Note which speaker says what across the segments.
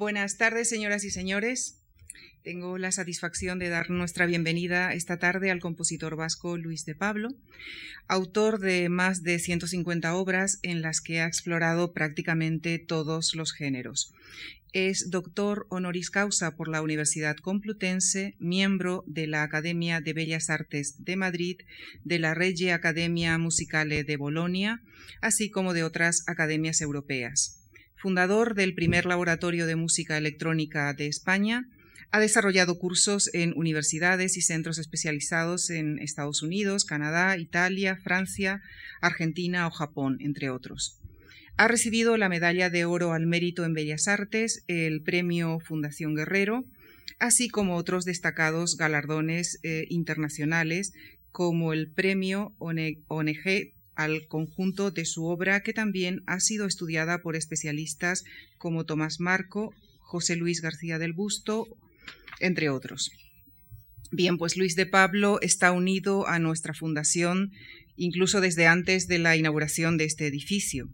Speaker 1: Buenas tardes, señoras y señores. Tengo la satisfacción de dar nuestra bienvenida esta tarde al compositor vasco Luis de Pablo, autor de más de 150 obras en las que ha explorado prácticamente todos los géneros. Es doctor honoris causa por la Universidad Complutense, miembro de la Academia de Bellas Artes de Madrid, de la Regia Academia Musicale de Bolonia, así como de otras academias europeas. Fundador del primer laboratorio de música electrónica de España, ha desarrollado cursos en universidades y centros especializados en Estados Unidos, Canadá, Italia, Francia, Argentina o Japón, entre otros. Ha recibido la Medalla de Oro al Mérito en Bellas Artes, el Premio Fundación Guerrero, así como otros destacados galardones eh, internacionales como el Premio ONG al conjunto de su obra que también ha sido estudiada por especialistas como Tomás Marco, José Luis García del Busto entre otros. Bien, pues Luis de Pablo está unido a nuestra fundación incluso desde antes de la inauguración de este edificio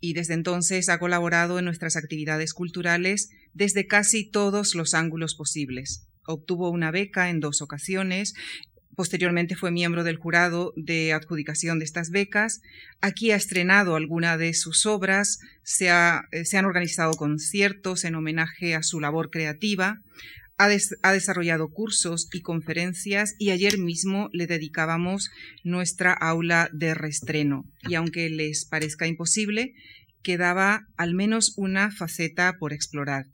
Speaker 1: y desde entonces ha colaborado en nuestras actividades culturales desde casi todos los ángulos posibles. Obtuvo una beca en dos ocasiones Posteriormente fue miembro del jurado de adjudicación de estas becas. Aquí ha estrenado alguna de sus obras, se, eh, han organizado conciertos en homenaje a su labor creativa, ha, desarrollado cursos y conferencias y ayer mismo le dedicábamos nuestra aula de restreno. Y aunque les parezca imposible, quedaba al menos una faceta por explorar,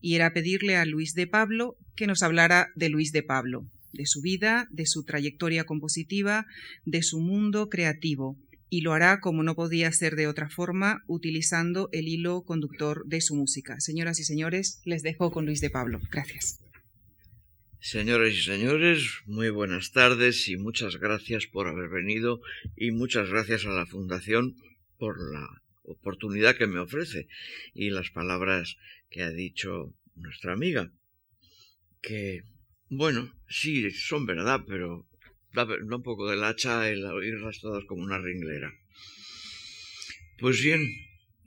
Speaker 1: y era pedirle a Luis de Pablo que nos hablara de Luis de Pablo, de su vida, de su trayectoria compositiva, de su mundo creativo, y lo hará como no podía ser de otra forma, utilizando el hilo conductor de su música. Señoras y señores, les dejo con Luis de Pablo. Gracias.
Speaker 2: Señoras y señores, muy buenas tardes y muchas gracias por haber venido y muchas gracias a la Fundación por la oportunidad que me ofrece y las palabras que ha dicho nuestra amiga. Que, bueno, sí, son verdad, pero da, un poco del hacha el oírlas todas como una ringlera. Pues bien,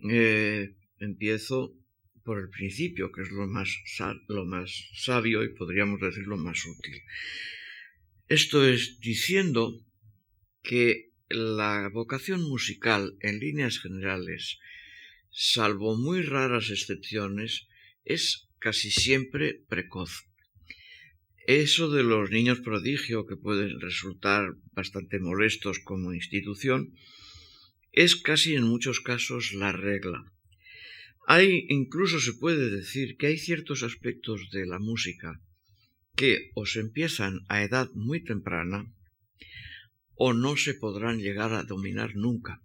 Speaker 2: eh, empiezo por el principio, que es lo más, lo más sabio y podríamos decir lo más útil. Esto es diciendo que la vocación musical en líneas generales, salvo muy raras excepciones, es casi siempre precoz. Eso de los niños prodigio, que pueden resultar bastante molestos como institución, es casi en muchos casos la regla. Hay, incluso se puede decir que hay ciertos aspectos de la música que o se empiezan a edad muy temprana o no se podrán llegar a dominar nunca.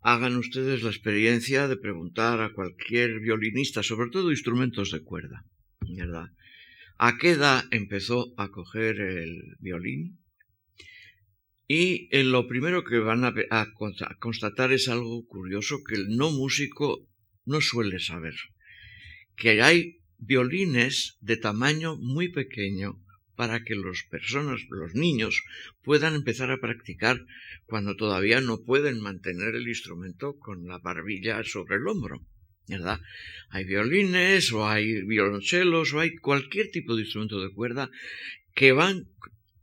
Speaker 2: Hagan ustedes la experiencia de preguntar a cualquier violinista, sobre todo instrumentos de cuerda, ¿verdad? ¿A qué edad empezó a coger el violín? Y en lo primero que van a, constatar es algo curioso que el no músico no suele saber, que hay violines de tamaño muy pequeño para que las personas, los niños, puedan empezar a practicar cuando todavía no pueden mantener el instrumento con la barbilla sobre el hombro. ¿Verdad? Hay violines o hay violonchelos o hay cualquier tipo de instrumento de cuerda que van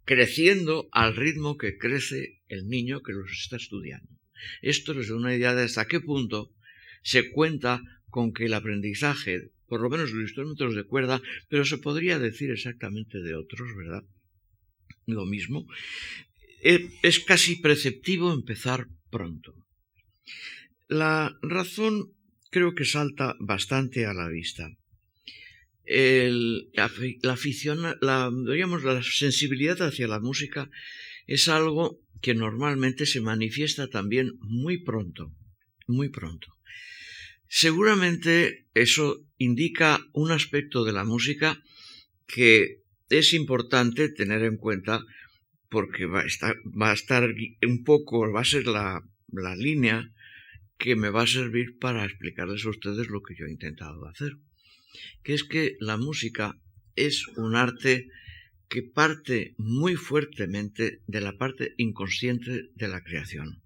Speaker 2: creciendo al ritmo que crece el niño que los está estudiando. Esto les da una idea de hasta qué punto se cuenta con que el aprendizaje, por lo menos los instrumentos de cuerda, pero se podría decir exactamente de otros, ¿verdad? Lo mismo. E, es casi preceptivo empezar pronto. La razón creo que salta bastante a la vista la, afición, la, la sensibilidad hacia la música es algo que normalmente se manifiesta también muy pronto, muy pronto. Seguramente eso indica un aspecto de la música que es importante tener en cuenta porque va a estar, va a estar un poco, va a ser la, la línea que me va a servir para explicarles a ustedes lo que yo he intentado hacer que es que la música es un arte que parte muy fuertemente de la parte inconsciente de la creación.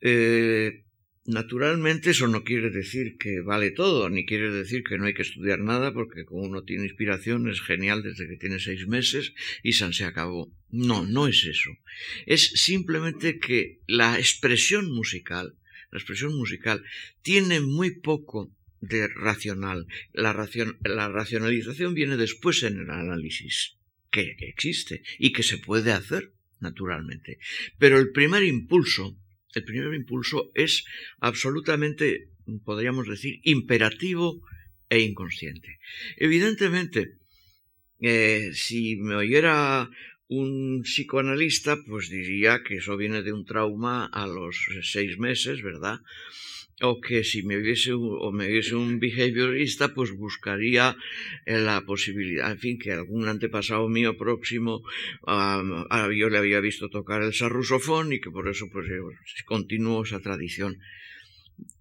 Speaker 2: Eh, Naturalmente eso no quiere decir que vale todo, ni quiere decir que no hay que estudiar nada, porque como uno tiene inspiración es genial desde que tiene seis meses y se acabó. No, no es eso. Es simplemente que la expresión musical, la expresión musical tiene muy poco de racional. La, racionalización viene después en el análisis, que existe y que se puede hacer, naturalmente. Pero el primer impulso el primer impulso es absolutamente, podríamos decir, imperativo e inconsciente. Evidentemente, eh, si me oyera un psicoanalista, pues diría que eso viene de un trauma a los seis meses, ¿verdad? o que si me viese o me un behaviorista, pues buscaría eh, la posibilidad, en fin, que algún antepasado mío próximo yo le había visto tocar el sarrusofón y que por eso pues continuó esa tradición.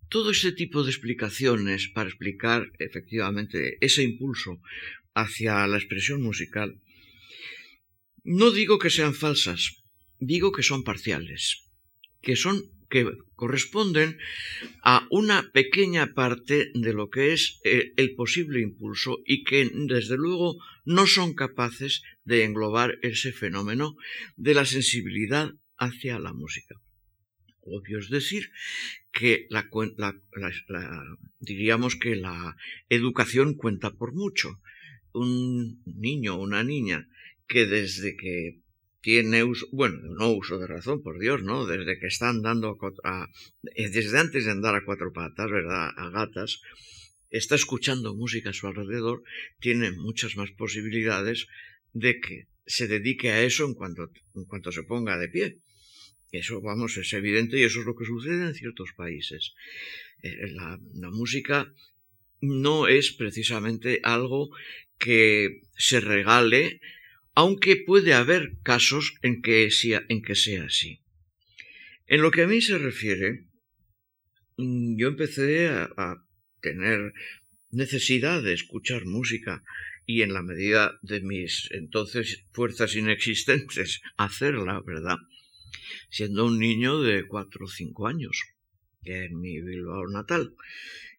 Speaker 2: Todo ese tipo de explicaciones para explicar efectivamente ese impulso hacia la expresión musical, no digo que sean falsas, digo que son parciales, que son que corresponden a una pequeña parte de lo que es eh, el posible impulso y que desde luego no son capaces de englobar ese fenómeno de la sensibilidad hacia la música. Obvio es decir que la, diríamos que la educación cuenta por mucho. Un niño o una niña que desde que tiene uso, bueno, no uso de razón, por Dios, ¿no? Desde que están dando a, eh, desde antes de andar a cuatro patas, ¿verdad? A gatas, está escuchando música a su alrededor, tiene muchas más posibilidades de que se dedique a eso en cuanto, en cuanto se ponga de pie. Eso, vamos, es evidente y eso es lo que sucede en ciertos países. Eh, la, la música no es precisamente algo que se regale aunque puede haber casos en que, sea, en que sea así. En lo que a mí se refiere, mm, yo empecé a, tener necesidad de escuchar música y en la medida de mis entonces fuerzas inexistentes hacerla, ¿verdad? Siendo un niño de cuatro o cinco años, en mi Bilbao natal.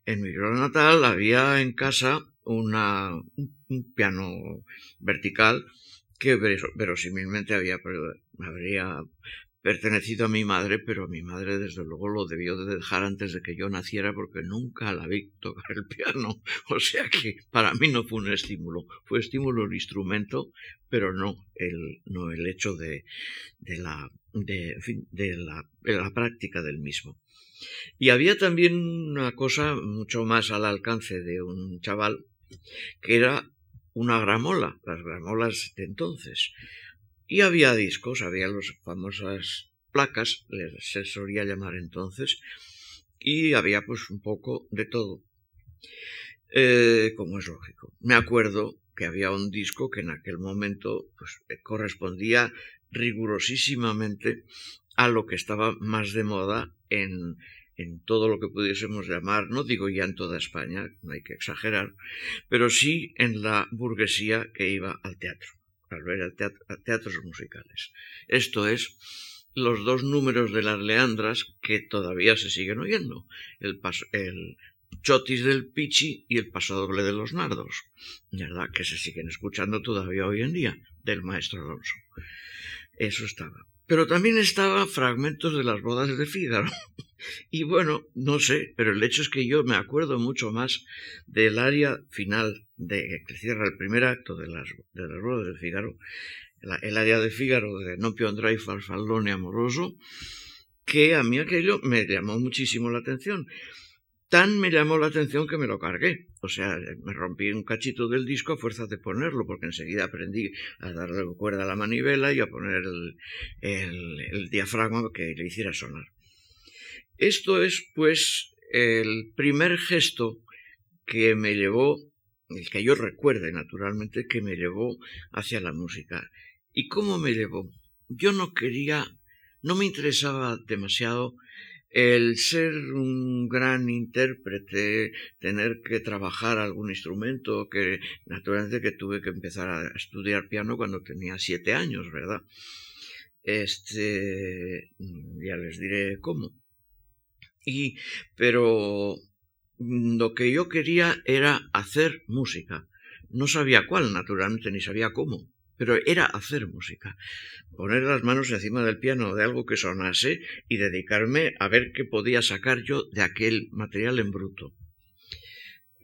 Speaker 2: En mi Bilbao natal había en casa una, un piano vertical que verosímilmente había, habría pertenecido a mi madre, pero mi madre desde luego lo debió de dejar antes de que yo naciera porque nunca la vi tocar el piano. O sea que para mí no fue un estímulo, fue estímulo el instrumento, pero no el, no el hecho de, de, la, de, la, de la práctica del mismo. Y había también una cosa mucho más al alcance de un chaval, que era una gramola, las gramolas de entonces. Y había discos, había las famosas placas, se solía llamar entonces, y había pues un poco de todo. Eh, como es lógico. Me acuerdo que había un disco que en aquel momento pues, correspondía rigurosísimamente a lo que estaba más de moda en, en todo lo que pudiésemos llamar, no digo ya en toda España, no hay que exagerar, pero sí en la burguesía que iba al teatro, al ver teatros musicales. Esto es, los dos números de las leandras que todavía se siguen oyendo, el, el chotis del pichi y el pasodoble de los nardos, ¿verdad? Que se siguen escuchando todavía hoy en día, del maestro Alonso. Eso estaba. Pero también estaba fragmentos de las bodas de Fígaro. Y bueno, no sé, pero el hecho es que yo me acuerdo mucho más del área final de que cierra el primer acto de las, de bodas de Fígaro, el área de Fígaro de No più andrai farfallone amoroso, que a mí aquello me llamó muchísimo la atención tan me llamó la atención que me lo cargué. O sea, me rompí un cachito del disco a fuerza de ponerlo, porque enseguida aprendí a darle cuerda a la manivela y a poner el, el, diafragma que le hiciera sonar. Esto es, pues, el primer gesto que me llevó, el que yo recuerde naturalmente, que me llevó hacia la música. ¿Y cómo me llevó? Yo no quería, no me interesaba demasiado el ser un gran intérprete, tener que trabajar algún instrumento, que naturalmente que tuve que empezar a estudiar piano cuando tenía siete años, ¿verdad? Este, ya les diré cómo. Y, pero lo que yo quería era hacer música. No sabía cuál, naturalmente, ni sabía cómo, pero era hacer música. Poner las manos encima del piano de algo que sonase y dedicarme a ver qué podía sacar yo de aquel material en bruto.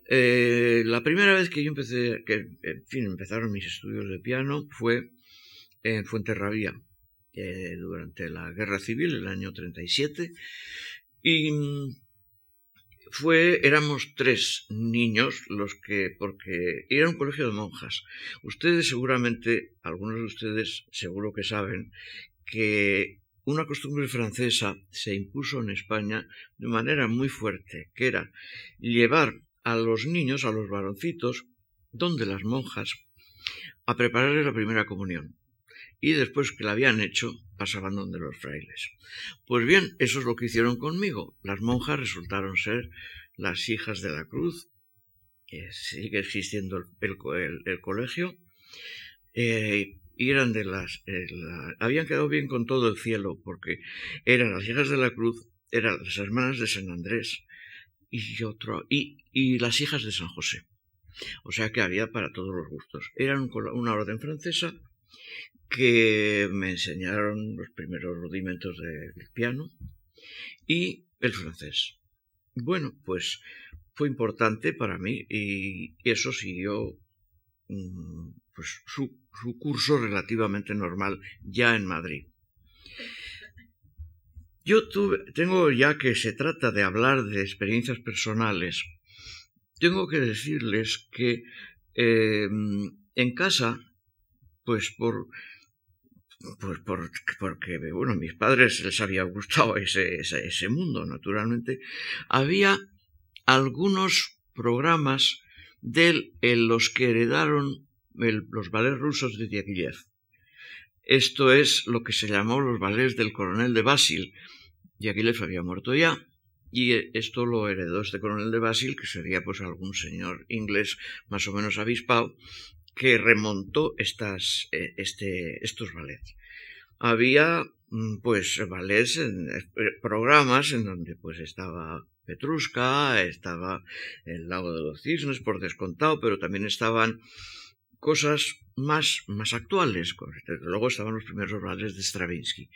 Speaker 2: Eh, la primera vez que yo empecé, que en fin, empezaron mis estudios de piano fue en Fuenterrabía, eh, durante la Guerra Civil, el año 37, y fue, éramos tres niños los que, porque era un colegio de monjas. Ustedes seguramente, algunos de ustedes seguro que saben que una costumbre francesa se impuso en España de manera muy fuerte, que era llevar a los niños, a los varoncitos, donde las monjas, a prepararles la primera comunión. Y después que la habían hecho, pasaban donde los frailes. Pues bien, eso es lo que hicieron conmigo. Las monjas resultaron ser las hijas de la cruz, que sigue existiendo el, colegio, eh, y eran de las... Eh, habían quedado bien con todo el cielo, porque eran las hijas de la cruz, eran las hermanas de San Andrés, y otro, y, y las hijas de San José. O sea que había para todos los gustos. Eran una orden francesa que me enseñaron los primeros rudimentos del piano y el francés. Bueno, pues fue importante para mí y eso siguió mm, pues, su, curso relativamente normal ya en Madrid. Yo tengo, ya que se trata de hablar de experiencias personales, tengo que decirles que em, en casa, pues por, pues por, porque, bueno, mis padres les había gustado ese, ese, mundo, naturalmente, había algunos programas de los que heredaron los ballets rusos de Diaghilev. Esto es lo que se llamó los ballets del coronel de Basil. Diaghilev había muerto ya, y esto lo heredó este coronel de Basil, que sería pues algún señor inglés más o menos avispado, que remontó estas, eh, este, estos ballets. Había mm, pues ballets, en, eh, programas en donde pues estaba Petrushka, estaba el lago de los cisnes por descontado, pero también estaban cosas más, más actuales. Luego estaban los primeros ballets de Stravinsky.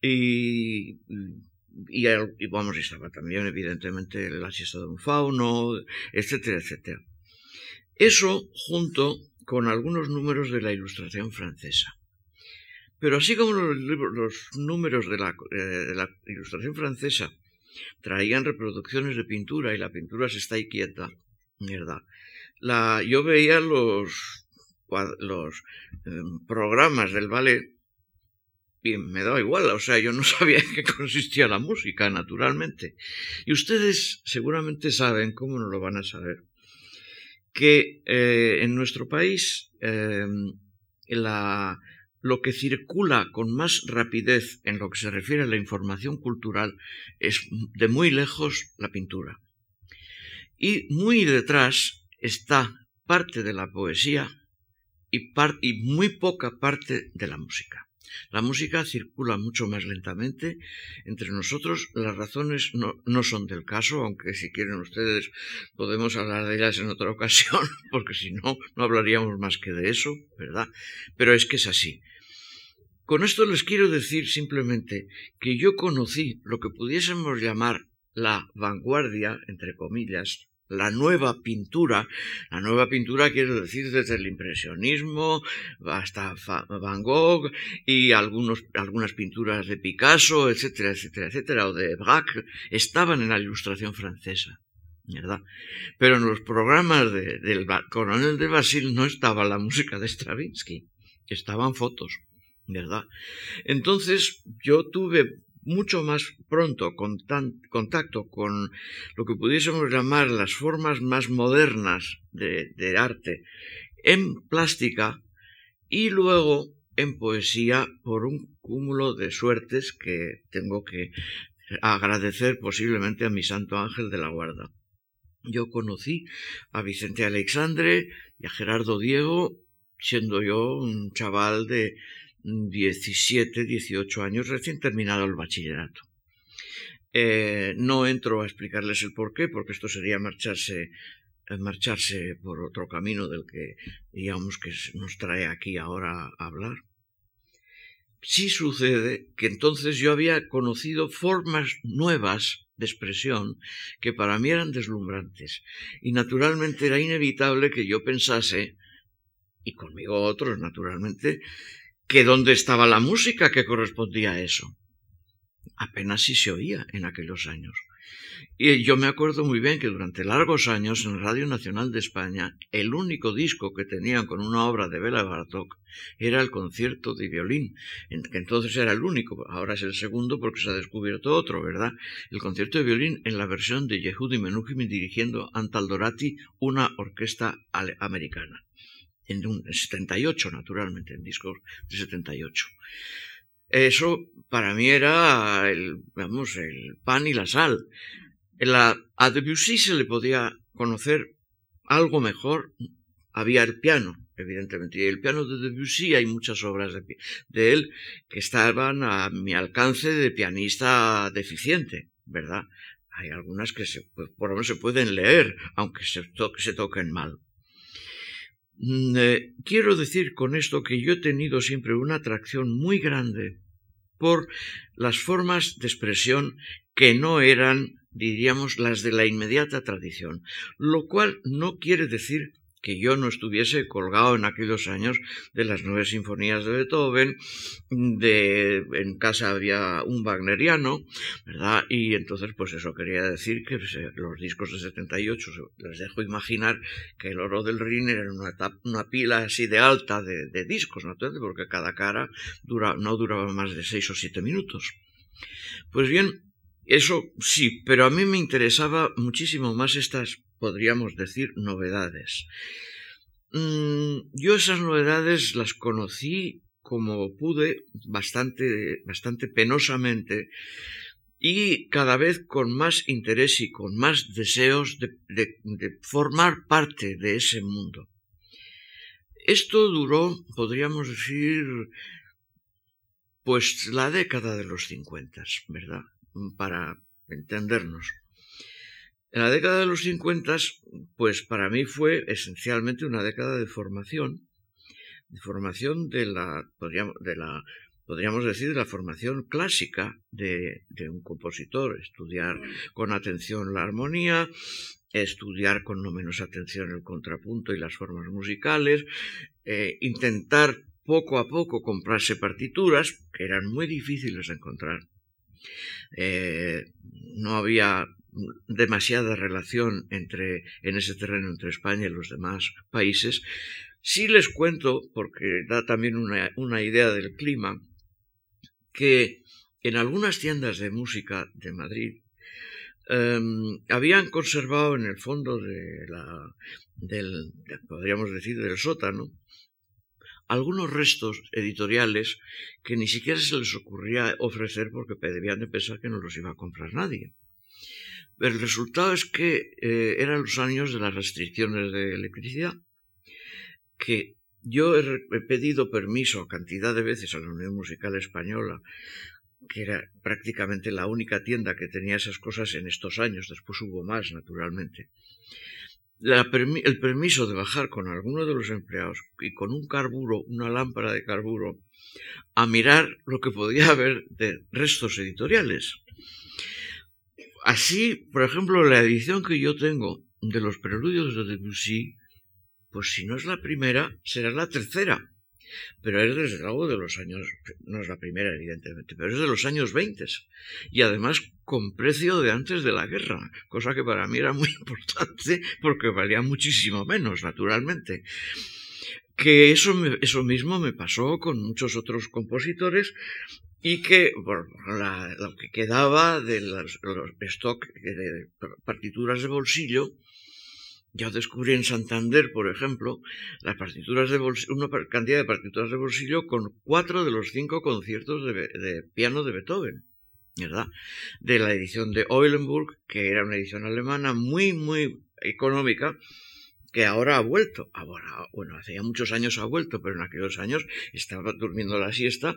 Speaker 2: Y, y, y vamos, estaba también evidentemente la siesta de un fauno, etcétera, etcétera. Eso junto con algunos números de la ilustración francesa. Pero así como los, los números de la, eh, de la, ilustración francesa traían reproducciones de pintura y la pintura se está ahí quieta, yo veía los, los em, programas del ballet y me daba igual, o sea, yo no sabía en qué consistía la música, naturalmente. Y ustedes seguramente saben, ¿cómo no lo van a saber? Que eh, en nuestro país la, lo que circula con más rapidez en lo que se refiere a la información cultural es de muy lejos la pintura. Y muy detrás está parte de la poesía y muy poca parte de la música. La música circula mucho más lentamente entre nosotros. Las razones no, son del caso, aunque si quieren ustedes podemos hablar de ellas en otra ocasión, porque si no, no hablaríamos más que de eso, ¿verdad? Pero es que es así. Con esto les quiero decir simplemente que yo conocí lo que pudiésemos llamar la vanguardia, entre comillas, la nueva pintura. La nueva pintura quiero decir desde el impresionismo hasta Van Gogh y algunos, algunas pinturas de Picasso, etcétera, etcétera, etcétera, o de Braque, estaban en la ilustración francesa. ¿verdad? Pero en los programas del coronel de Basil no estaba la música de Stravinsky, estaban fotos, ¿verdad? Entonces yo tuve mucho más pronto contacto con lo que pudiésemos llamar las formas más modernas de, de arte en plástica y luego en poesía por un cúmulo de suertes que tengo que agradecer posiblemente a mi santo ángel de la guarda. Yo conocí a Vicente Alexandre y a Gerardo Diego siendo yo un chaval de 17, 18 años, recién terminado el bachillerato. Eh, no entro a explicarles el por qué, porque esto sería marcharse, eh, marcharse por otro camino del que digamos que nos trae aquí ahora a hablar. Sí sucede que entonces yo había conocido formas nuevas de expresión que para mí eran deslumbrantes y naturalmente era inevitable que yo pensase, y conmigo otros naturalmente, que dónde estaba la música que correspondía a eso. Apenas si se oía en aquellos años. Y yo me acuerdo muy bien que durante largos años en Radio Nacional de España el único disco que tenían con una obra de Bela Bartok era el concierto de violín, que entonces era el único, ahora es el segundo porque se ha descubierto otro, ¿verdad? El concierto de violín en la versión de Yehudi Menuhin dirigiendo Antal Dorati, una orquesta americana. En un 78, naturalmente, en discos de 78. Eso para mí era el, vamos, el pan y la sal. La, a Debussy se le podía conocer algo mejor. Había el piano, evidentemente. Y el piano de Debussy hay muchas obras de, él que estaban a mi alcance de pianista deficiente, ¿verdad? Hay algunas que se, pues, por lo menos se pueden leer, aunque se, se toquen mal. Mm, eh, quiero decir con esto que yo he tenido siempre una atracción muy grande por las formas de expresión que no eran, diríamos, las de la inmediata tradición, lo cual no quiere decir que yo no estuviese colgado en aquellos años de las nueve sinfonías de Beethoven, de en casa había un wagneriano, ¿verdad? Y entonces, pues eso quería decir que pues, eh, los discos de 78, les dejo imaginar que el oro del Rin era una, una pila así de alta de, discos, ¿no? Porque cada cara dura, no duraba más de seis o siete minutos. Pues bien, eso sí, pero a mí me interesaba muchísimo más estas podríamos decir, novedades. Mm, yo esas novedades las conocí como pude bastante, bastante penosamente y cada vez con más interés y con más deseos de, de formar parte de ese mundo. Esto duró, podríamos decir, pues la década de los 50, ¿verdad? Para entendernos. En la década de los 50, pues para mí fue esencialmente una década de formación, de formación de la, podríamos, de la, podríamos decir, de la formación clásica de, un compositor, estudiar con atención la armonía, estudiar con no menos atención el contrapunto y las formas musicales, eh, intentar poco a poco comprarse partituras, que eran muy difíciles de encontrar. Eh, no había demasiada relación entre, en ese terreno entre España y los demás países. Sí les cuento, porque da también una, una idea del clima, que en algunas tiendas de música de Madrid em, habían conservado en el fondo de la, del, podríamos decir, del sótano, algunos restos editoriales que ni siquiera se les ocurría ofrecer porque debían de pensar que no los iba a comprar nadie. El resultado es que eh, eran los años de las restricciones de electricidad, que yo he, pedido permiso cantidad de veces a la Unión Musical Española, que era prácticamente la única tienda que tenía esas cosas en estos años, después hubo más, naturalmente. el permiso de bajar con alguno de los empleados y con un carburo, una lámpara de carburo, a mirar lo que podía haber de restos editoriales. Así, por ejemplo, la edición que yo tengo de los preludios de Debussy, pues si no es la primera, será la tercera. Pero es desde luego de los años, no es la primera evidentemente, pero es de los años 20. Y además con precio de antes de la guerra, cosa que para mí era muy importante porque valía muchísimo menos, naturalmente. Que eso, eso mismo me pasó con muchos otros compositores y que lo que quedaba de los, stock de partituras de bolsillo, ya descubrí en Santander, por ejemplo, las partituras de bolsillo, una cantidad de partituras de bolsillo con cuatro de los cinco conciertos de, de piano de Beethoven, ¿verdad? De la edición de Eulenburg, que era una edición alemana muy, muy económica, que ahora ha vuelto. Ahora, bueno, hace ya muchos años ha vuelto, pero en aquellos años estaba durmiendo la siesta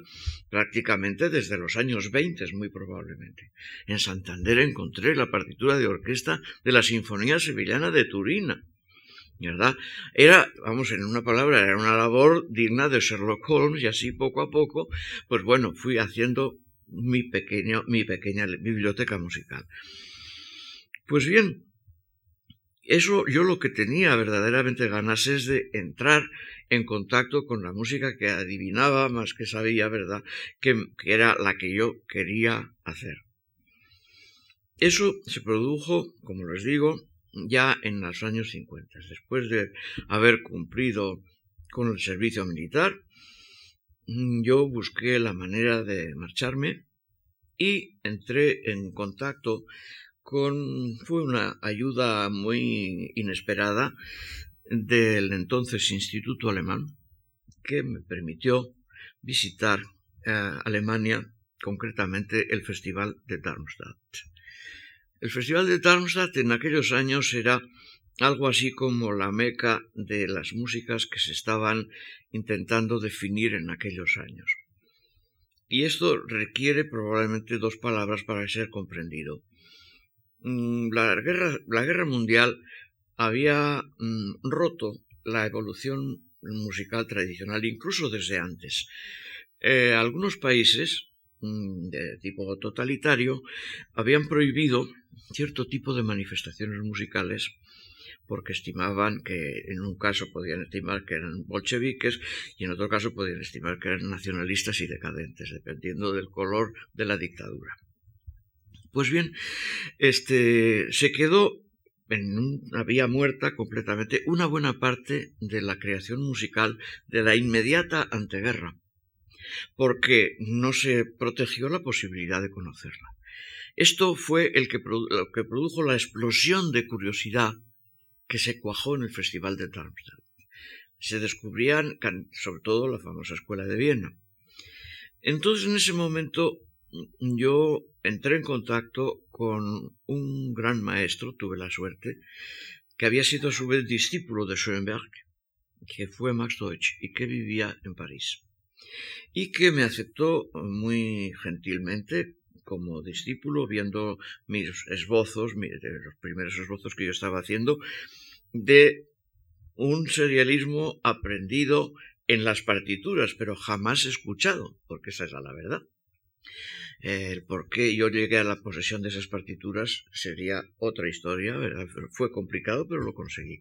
Speaker 2: prácticamente desde los años 20, muy probablemente. En Santander encontré la partitura de orquesta de la Sinfonía Sevillana de Turina. ¿Verdad? Era, vamos, en una palabra, era una labor digna de Sherlock Holmes y así poco a poco, pues bueno, fui haciendo mi, pequeño, mi pequeña biblioteca musical. Pues bien, eso yo lo que tenía verdaderamente ganas es de entrar en contacto con la música que adivinaba más que sabía, ¿verdad? Que, era la que yo quería hacer. Eso se produjo, como les digo, ya en los años 50, después de haber cumplido con el servicio militar, mm, yo busqué la manera de marcharme y entré en contacto con, fue una ayuda muy inesperada del entonces Instituto Alemán que me permitió visitar eh, Alemania, concretamente el Festival de Darmstadt. El Festival de Darmstadt en aquellos años era algo así como la meca de las músicas que se estaban intentando definir en aquellos años. Y esto requiere probablemente dos palabras para ser comprendido. Mm, la guerra, la guerra mundial había mm, roto la evolución musical tradicional incluso desde antes. Eh, algunos países mm, de tipo totalitario habían prohibido cierto tipo de manifestaciones musicales porque estimaban que en un caso podían estimar que eran bolcheviques y en otro caso podían estimar que eran nacionalistas y decadentes, dependiendo del color de la dictadura. Pues bien, este, se quedó en una vía muerta completamente una buena parte de la creación musical de la inmediata anteguerra, porque no se protegió la posibilidad de conocerla. Esto fue el que lo que produjo la explosión de curiosidad que se cuajó en el Festival de Darmstadt. Se descubrían, sobre todo, la famosa Escuela de Viena. Entonces, en ese momento, yo entré en contacto con un gran maestro, tuve la suerte, que había sido a su vez discípulo de Schoenberg, que fue Max Deutsch y que vivía en París. Y que me aceptó muy gentilmente como discípulo, viendo mis esbozos, los primeros esbozos que yo estaba haciendo, de un serialismo aprendido en las partituras, pero jamás escuchado, porque esa es la verdad. El por qué yo llegué a la posesión de esas partituras sería otra historia, ¿verdad? Fue complicado, pero lo conseguí.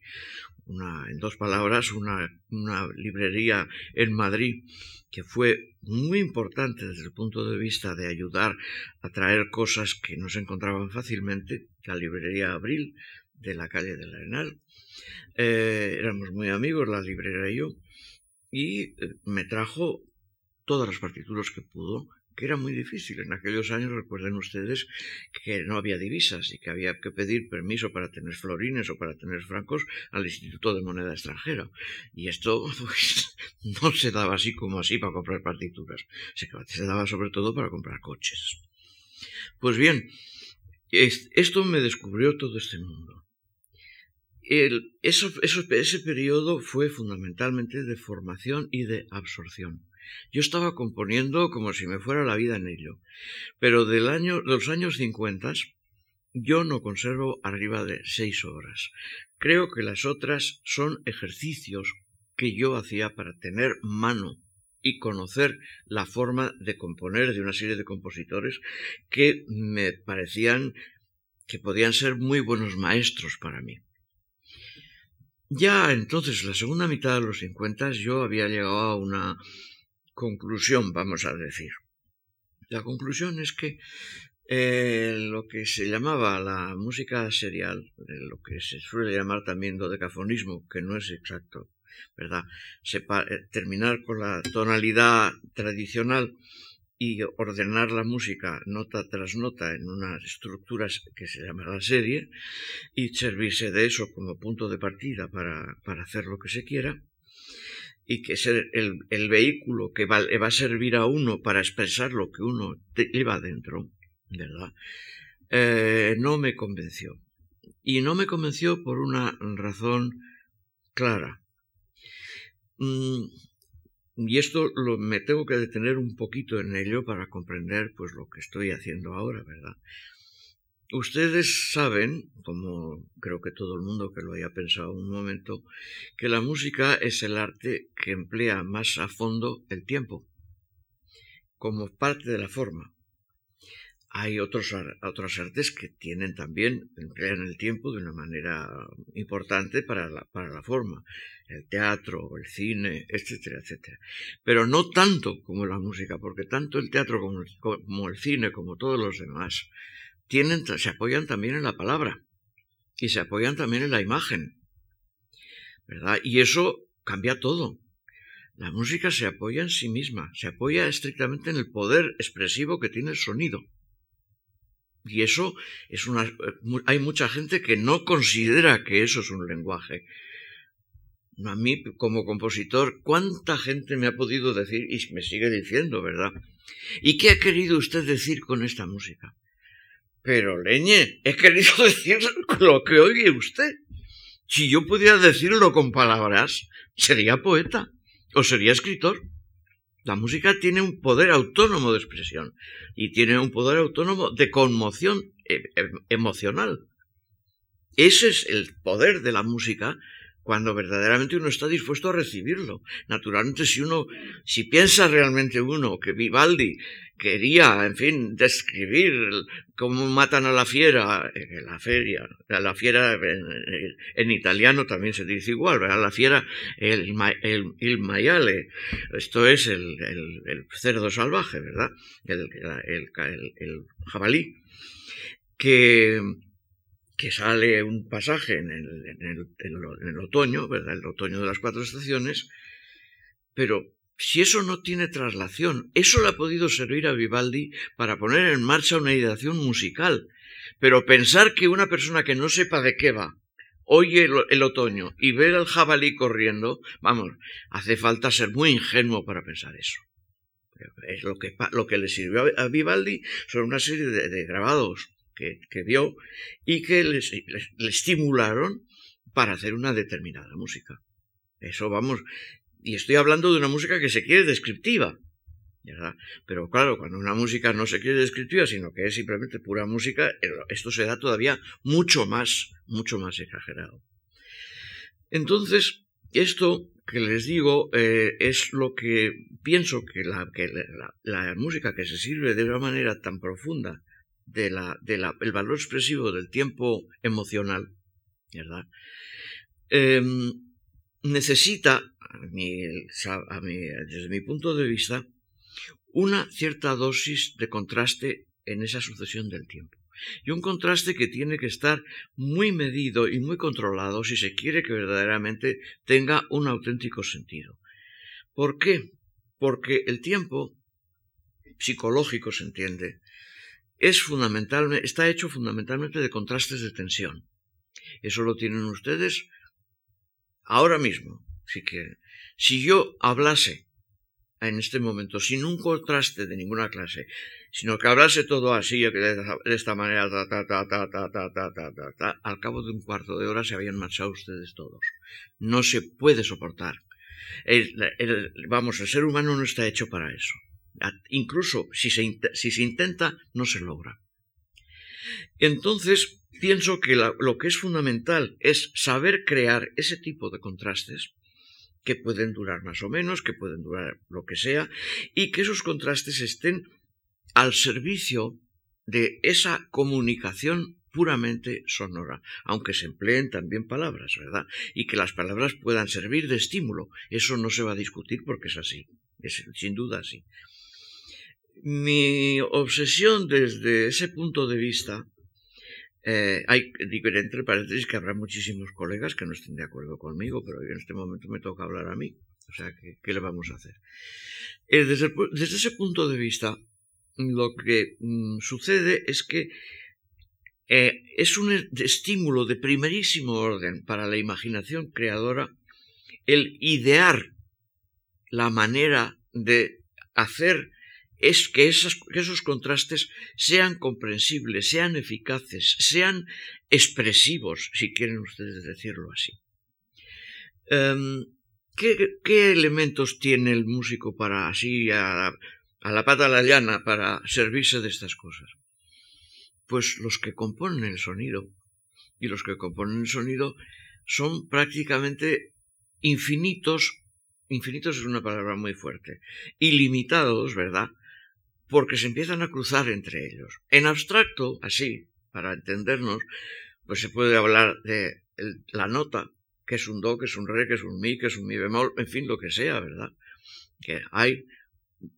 Speaker 2: En dos palabras, una, librería en Madrid que fue muy importante desde el punto de vista de ayudar a traer cosas que no se encontraban fácilmente, la librería Abril de la calle del Arenal. Eh, éramos muy amigos, la librería y yo, y eh, me trajo todas las partituras que pudo que era muy difícil. En aquellos años recuerden ustedes que no había divisas y que había que pedir permiso para tener florines o para tener francos al Instituto de Moneda Extranjera. Y esto pues, no se daba así como así para comprar partituras. Se, daba sobre todo para comprar coches. Pues bien, esto me descubrió todo este mundo. ese periodo fue fundamentalmente de formación y de absorción. Yo estaba componiendo como si me fuera la vida en ello. Pero del año, de los años 50 yo no conservo arriba de seis horas. Creo que las otras son ejercicios que yo hacía para tener mano y conocer la forma de componer de una serie de compositores que me parecían que podían ser muy buenos maestros para mí. Ya entonces, la segunda mitad de los 50, yo había llegado a una conclusión, vamos a decir. La conclusión es que eh, lo que se llamaba la música serial, lo que se suele llamar también dodecafonismo, que no es exacto, ¿verdad? Eh, terminar con la tonalidad tradicional y ordenar la música nota tras nota en unas estructuras que se llama la serie y servirse de eso como punto de partida para, para hacer lo que se quiera, y que es el, el, vehículo que va, va, a servir a uno para expresar lo que uno lleva dentro, ¿verdad? Eh, no me convenció. Y no me convenció por una razón clara. Mm, y esto lo, me tengo que detener un poquito en ello para comprender pues lo que estoy haciendo ahora, ¿verdad? Ustedes saben, como creo que todo el mundo que lo haya pensado un momento, que la música es el arte que emplea más a fondo el tiempo, como parte de la forma. Hay otros, otras artes que tienen también, emplean el tiempo de una manera importante para la, para la forma, el teatro, el cine, etcétera, etcétera. Pero no tanto como la música, porque tanto el teatro como como el cine, como todos los demás, se apoyan también en la palabra y se apoyan también en la imagen. ¿Verdad? Y eso cambia todo. La música se apoya en sí misma, se apoya estrictamente en el poder expresivo que tiene el sonido. Y eso es una. Hay mucha gente que no considera que eso es un lenguaje. A mí, como compositor, ¿cuánta gente me ha podido decir y me sigue diciendo, verdad? ¿Y qué ha querido usted decir con esta música? Pero, leñe, he querido decir lo que oye usted. Si yo pudiera decirlo con palabras, sería poeta o sería escritor. La música tiene un poder autónomo de expresión y tiene un poder autónomo de conmoción e, e, emocional. Ese es el poder de la música cuando verdaderamente uno está dispuesto a recibirlo. Naturalmente, si uno, si piensa realmente uno que Vivaldi quería, en fin, describir cómo matan a la fiera en la feria, a la fiera en, italiano también se dice igual, ¿verdad? La fiera, el, el, maiale, esto es el, el, cerdo salvaje, ¿verdad? El, jabalí, que que sale un pasaje en el, otoño, ¿verdad? El otoño de las cuatro estaciones, pero si eso no tiene traslación, eso le ha podido servir a Vivaldi para poner en marcha una ideación musical, pero pensar que una persona que no sepa de qué va, oye el, otoño y ve al jabalí corriendo, vamos, hace falta ser muy ingenuo para pensar eso. Es lo que, lo que le sirvió a Vivaldi son una serie de grabados que, dio y que le estimularon para hacer una determinada música. Eso vamos, y estoy hablando de una música que se quiere descriptiva. Pero claro, cuando una música no se quiere descriptiva, sino que es simplemente pura música, esto se da todavía mucho más, mucho más exagerado. Entonces, esto que les digo eh, es lo que pienso que, que la, música que se sirve de una manera tan profunda de la, el valor expresivo del tiempo emocional, ¿verdad? Em, necesita, a desde mi punto de vista, una cierta dosis de contraste en esa sucesión del tiempo. Y un contraste que tiene que estar muy medido y muy controlado si se quiere que verdaderamente tenga un auténtico sentido. ¿Por qué? Porque el tiempo psicológico se entiende, es fundamental, está hecho fundamentalmente de contrastes de tensión. Eso lo tienen ustedes ahora mismo. Así que si yo hablase en este momento sin un contraste de ninguna clase, sino que hablase todo así, de esta manera, al cabo de un cuarto de hora se habían marchado ustedes todos. No se puede soportar. vamos, el ser humano no está hecho para eso. Incluso si se, si se intenta, no se logra. Entonces, pienso que lo que es fundamental es saber crear ese tipo de contrastes que pueden durar más o menos, que pueden durar lo que sea, y que esos contrastes estén al servicio de esa comunicación puramente sonora, aunque se empleen también palabras, ¿verdad? Y que las palabras puedan servir de estímulo. Eso no se va a discutir porque es así, es sin duda así. Mi obsesión desde ese punto de vista, eh, hay, digo entre paréntesis que habrá muchísimos colegas que no estén de acuerdo conmigo, pero en este momento me toca hablar a mí. O sea, ¿qué, le vamos a hacer? Eh, desde, ese punto de vista, lo que mm, sucede es que eh, es un estímulo de primerísimo orden para la imaginación creadora el idear la manera de hacer es que, esos contrastes sean comprensibles, sean eficaces, sean expresivos, si quieren ustedes decirlo así. Em, ¿qué, elementos tiene el músico para así a, la pata a la llana para servirse de estas cosas? Pues los que componen el sonido. Y los que componen el sonido son prácticamente infinitos, infinitos es una palabra muy fuerte, ilimitados, ¿verdad? Porque se empiezan a cruzar entre ellos. En abstracto, así, para entendernos, pues se puede hablar de la nota, que es un do, que es un re, que es un mi, que es un mi bemol, en fin, lo que sea, ¿verdad? Que hay,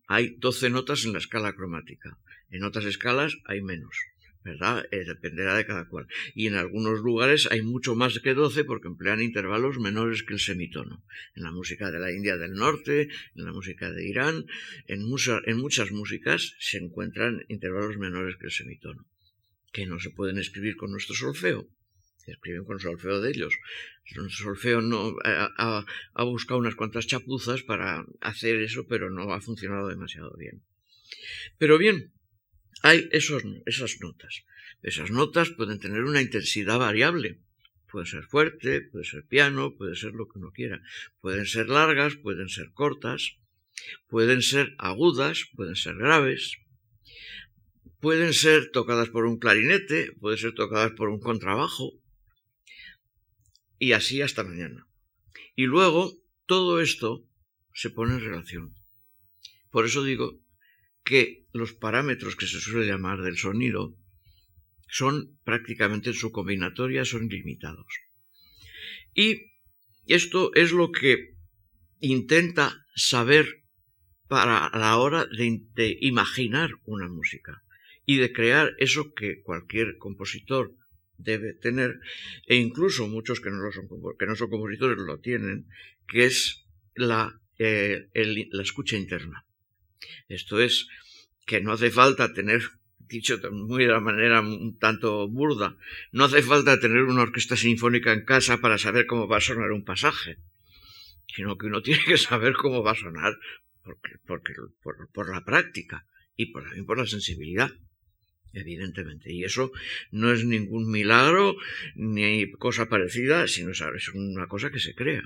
Speaker 2: hay 12 notas en la escala cromática. En otras escalas hay menos, ¿verdad? Eh, dependerá de cada cual. Y en algunos lugares hay mucho más que 12 porque emplean intervalos menores que el semitono. En la música de la India del Norte, en la música de Irán, en, en muchas músicas se encuentran intervalos menores que el semitono, que no se pueden escribir con nuestro solfeo escriben con solfeo de ellos. Nuestro solfeo no ha, buscado unas cuantas chapuzas para hacer eso, pero no ha funcionado demasiado bien. Pero bien, hay esas notas. Esas notas pueden tener una intensidad variable. Puede ser fuerte, puede ser piano, puede ser lo que uno quiera. Pueden ser largas, pueden ser cortas, pueden ser agudas, pueden ser graves, pueden ser tocadas por un clarinete, pueden ser tocadas por un contrabajo, y así hasta mañana. Y luego todo esto se pone en relación. Por eso digo que los parámetros que se suele llamar del sonido son prácticamente en su combinatoria son limitados. Y esto es lo que intenta saber para la hora de, imaginar una música y de crear eso que cualquier compositor debe tener, e incluso muchos que no, son, que no son compositores lo tienen, que es la, eh, la escucha interna. Esto es que no hace falta tener, dicho muy de la manera un tanto burda, no hace falta tener una orquesta sinfónica en casa para saber cómo va a sonar un pasaje, sino que uno tiene que saber cómo va a sonar porque, porque, por, por la práctica y por, también por la sensibilidad evidentemente. Y eso no es ningún milagro ni cosa parecida, sino es una cosa que se crea.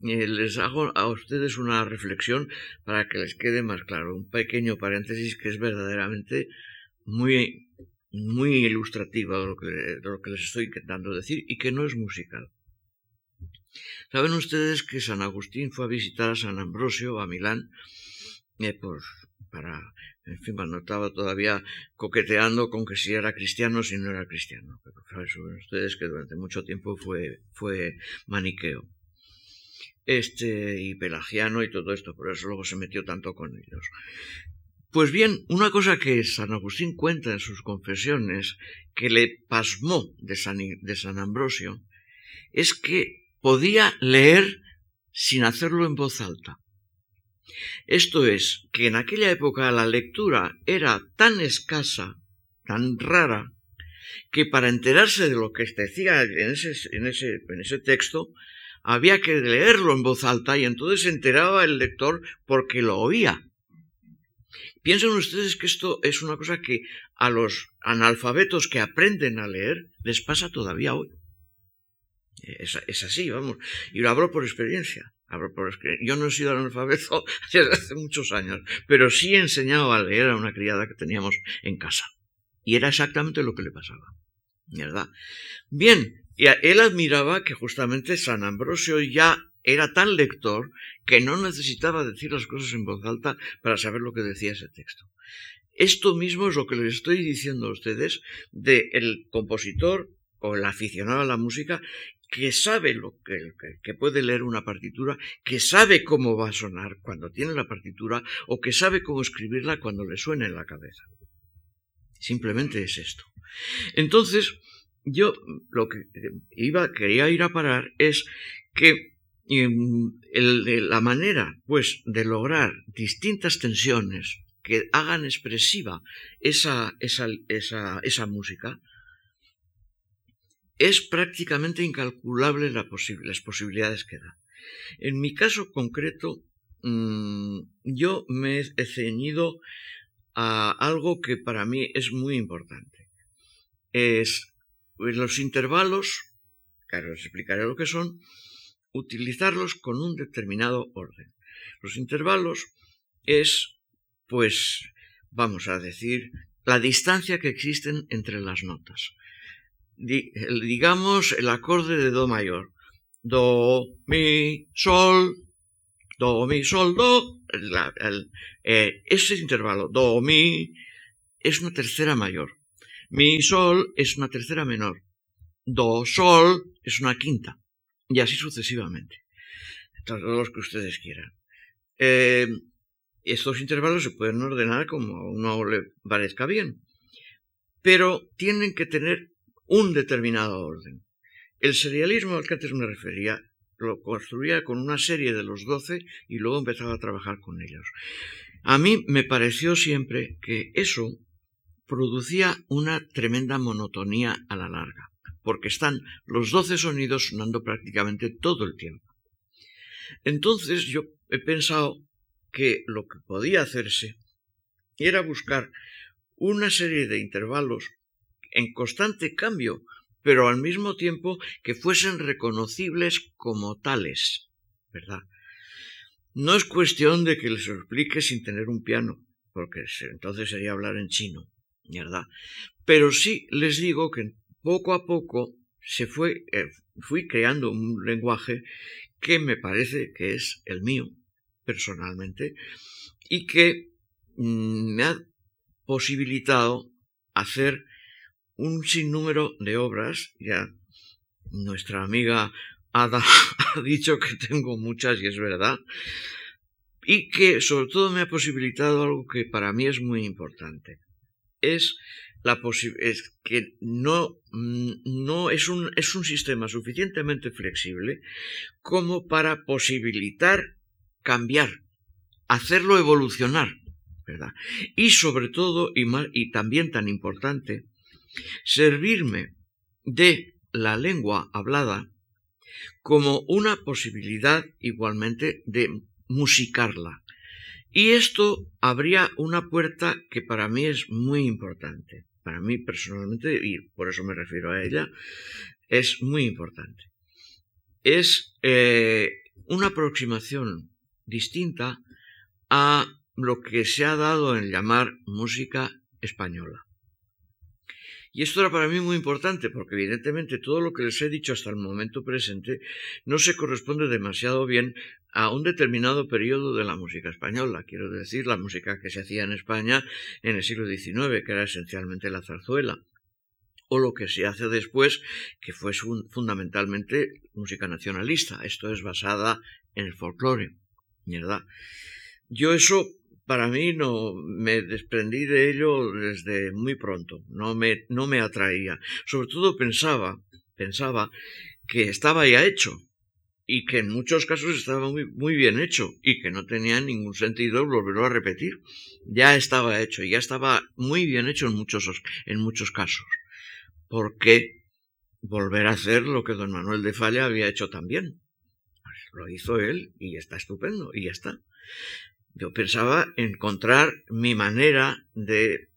Speaker 2: Les hago a ustedes una reflexión para que les quede más claro, un pequeño paréntesis que es verdaderamente muy, muy ilustrativa de lo, que, de les estoy intentando decir y que no es musical. Saben ustedes que San Agustín fue a visitar a San Ambrosio, a Milán, eh, pues, para en fin, cuando estaba todavía coqueteando con que si era cristiano o si no era cristiano. Pero saben ustedes que durante mucho tiempo fue, fue maniqueo. Este, y pelagiano y todo esto, por eso luego se metió tanto con ellos. Pues bien, una cosa que San Agustín cuenta en sus confesiones, que le pasmó de San, de San Ambrosio, es que podía leer sin hacerlo en voz alta. Esto es, que en aquella época la lectura era tan escasa, tan rara, que para enterarse de lo que decía en ese, en ese, en ese texto, había que leerlo en voz alta y entonces se enteraba el lector porque lo oía. Piensen ustedes que esto es una cosa que a los analfabetos que aprenden a leer les pasa todavía hoy. Es, así, vamos. Y lo hablo por experiencia. Yo no he sido analfabeto desde hace muchos años, pero sí he enseñado a leer a una criada que teníamos en casa. Y era exactamente lo que le pasaba. ¿Verdad? Bien, y él admiraba que justamente San Ambrosio ya era tan lector que no necesitaba decir las cosas en voz alta para saber lo que decía ese texto. Esto mismo es lo que les estoy diciendo a ustedes del compositor o el aficionado a la música que sabe lo que, que, puede leer una partitura, que sabe cómo va a sonar cuando tiene la partitura o que sabe cómo escribirla cuando le suena en la cabeza. Simplemente es esto. Entonces, yo lo que iba, quería ir a parar es que em, la manera, pues, de lograr distintas tensiones que hagan expresiva esa, esa, esa, esa música, es prácticamente incalculable las posibilidades que da. En mi caso concreto, mm, yo me he ceñido a algo que para mí es muy importante. Es los intervalos, claro, les explicaré lo que son, utilizarlos con un determinado orden. Los intervalos es, pues, vamos a decir, la distancia que existen entre las notas. digamos el acorde de Do mayor. Do, mi, sol, do, mi, sol, do. Eh, ese intervalo, do, mi, es una tercera mayor. Mi, sol es una tercera menor. Do, sol es una quinta. Y así sucesivamente. Todos los que ustedes quieran. Eh, estos intervalos se pueden ordenar como a uno le parezca bien, pero tienen que tener un determinado orden. El serialismo al que antes me refería lo construía con una serie de los doce y luego empezaba a trabajar con ellos. A mí me pareció siempre que eso producía una tremenda monotonía a la larga, porque están los doce sonidos sonando prácticamente todo el tiempo. Entonces yo he pensado que lo que podía hacerse era buscar una serie de intervalos en constante cambio, pero al mismo tiempo que fuesen reconocibles como tales, ¿verdad? No es cuestión de que les explique sin tener un piano, porque entonces sería hablar en chino, ¿verdad? Pero sí les digo que poco a poco se fue, eh, fui creando un lenguaje que me parece que es el mío, personalmente, y que mm, me ha posibilitado hacer un sinnúmero de obras. Ya nuestra amiga Ada ha dicho que tengo muchas y es verdad. Y que sobre todo me ha posibilitado algo que para mí es muy importante. Es la es que no, mm, no es, un, es un sistema suficientemente flexible como para posibilitar cambiar, hacerlo evolucionar, ¿verdad? Y sobre todo, y, y también tan importante, servirme de la lengua hablada como una posibilidad igualmente de musicarla. Y esto abría una puerta que para mí es muy importante. Para mí personalmente, y por eso me refiero a ella, es muy importante. Es eh, una aproximación distinta a lo que se ha dado en llamar música española. Y esto era para mí muy importante porque evidentemente todo lo que les he dicho hasta el momento presente no se corresponde demasiado bien a un determinado periodo de la música española, quiero decir, la música que se hacía en España en el siglo XIX, que era esencialmente la zarzuela, o lo que se hace después, que fue fundamentalmente música nacionalista, esto es basada en el folclore. ¿verdad? Yo eso, para mí, no me desprendí de ello desde muy pronto, no me, no me atraía. Sobre todo pensaba, pensaba que estaba ya hecho y que en muchos casos estaba muy, muy bien hecho y que no tenía ningún sentido volverlo a repetir. Ya estaba hecho, ya estaba muy bien hecho en muchos, en muchos casos. ¿Por qué volver a hacer lo que don Manuel de Falla había hecho también? lo hizo él y está estupendo y ya está. Yo pensaba encontrar mi manera de,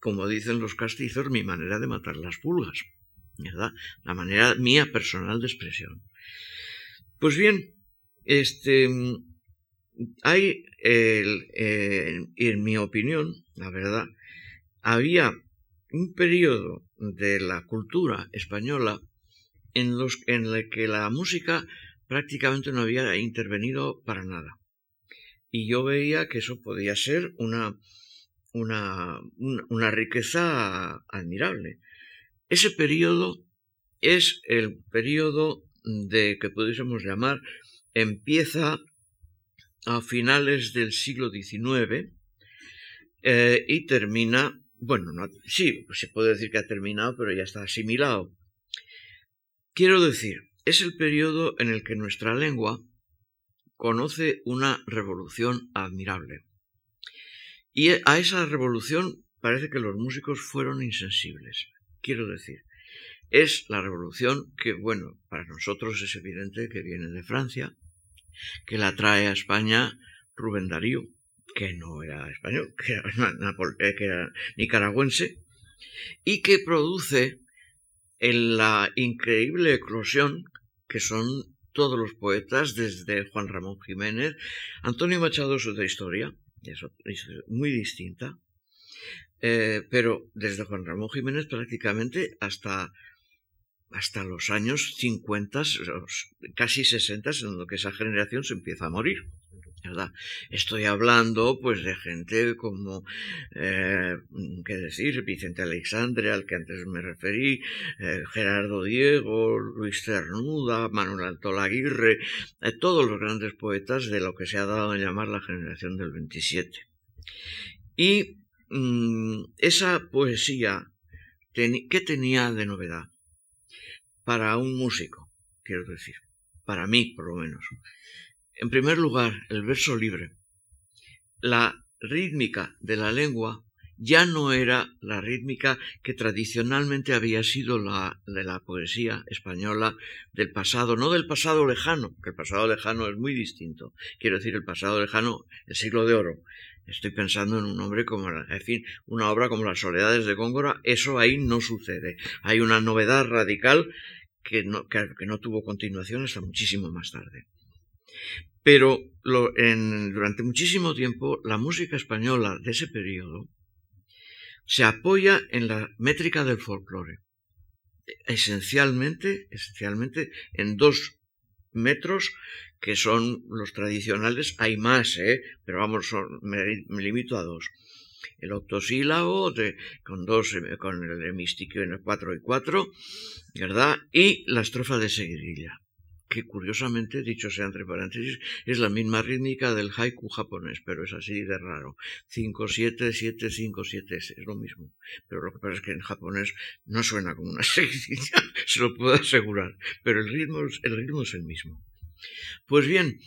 Speaker 2: como dicen los castizos, mi manera de matar las pulgas, ¿verdad? La manera mía personal de expresión. Pues bien, este, hay, en mi opinión, la verdad, había un periodo de la cultura española en, los, en el que la música prácticamente no había intervenido para nada. Y yo veía que eso podía ser una, una, una, riqueza admirable. Ese periodo es el periodo de que pudiésemos llamar empieza a finales del siglo XIX eh, y termina, bueno, no, sí, se puede decir que ha terminado, pero ya está asimilado. Quiero decir, es el periodo en el que nuestra lengua conoce una revolución admirable. Y a esa revolución parece que los músicos fueron insensibles. Quiero decir, es la revolución que, bueno, para nosotros es evidente que viene de Francia, que la trae a España Rubén Darío, que no era español, que era, eh, que era nicaragüense, y que produce en la increíble eclosión que son todos los poetas, desde Juan Ramón Jiménez. Antonio Machado es otra historia, es muy distinta. Eh, pero desde Juan Ramón Jiménez prácticamente hasta, hasta los años 50, casi 60, en lo que esa generación se empieza a morir. Estoy hablando pues de gente como, eh, ¿qué decir? Vicente Alexandre, al que antes me referí, eh, Gerardo Diego, Luis Cernuda, Manuel Aguirre, eh, todos los grandes poetas de lo que se ha dado a llamar la generación del 27. Y mm, esa poesía, ¿qué tenía de novedad? Para un músico, quiero decir, para mí por lo menos. En primer lugar, el verso libre. La rítmica de la lengua ya no era la rítmica que tradicionalmente había sido la de la poesía española del pasado, no del pasado lejano, que el pasado lejano es muy distinto. Quiero decir, el pasado lejano, el siglo de oro. Estoy pensando en un hombre como, en fin, una obra como Las Soledades de Góngora, eso ahí no sucede. Hay una novedad radical que no, que no tuvo continuación hasta muchísimo más tarde. Pero durante muchísimo tiempo la música española de ese periodo se apoya en la métrica del folclore. Esencialmente, esencialmente en dos metros que son los tradicionales. Hay más, ¿eh? pero vamos, me, limito a dos. El octosílabo de, con dos, eh, con el hemistiquio en el 4 y 4, ¿verdad? Y la estrofa de seguidilla que curiosamente, dicho sea entre paréntesis, es la misma rítmica del haiku japonés, pero es así de raro. 5, 7, 7, 5, 7, es lo mismo. Pero lo que pasa es que en japonés no suena como una seguidilla, se lo puedo asegurar, pero el ritmo, el ritmo es el mismo. Pues bien,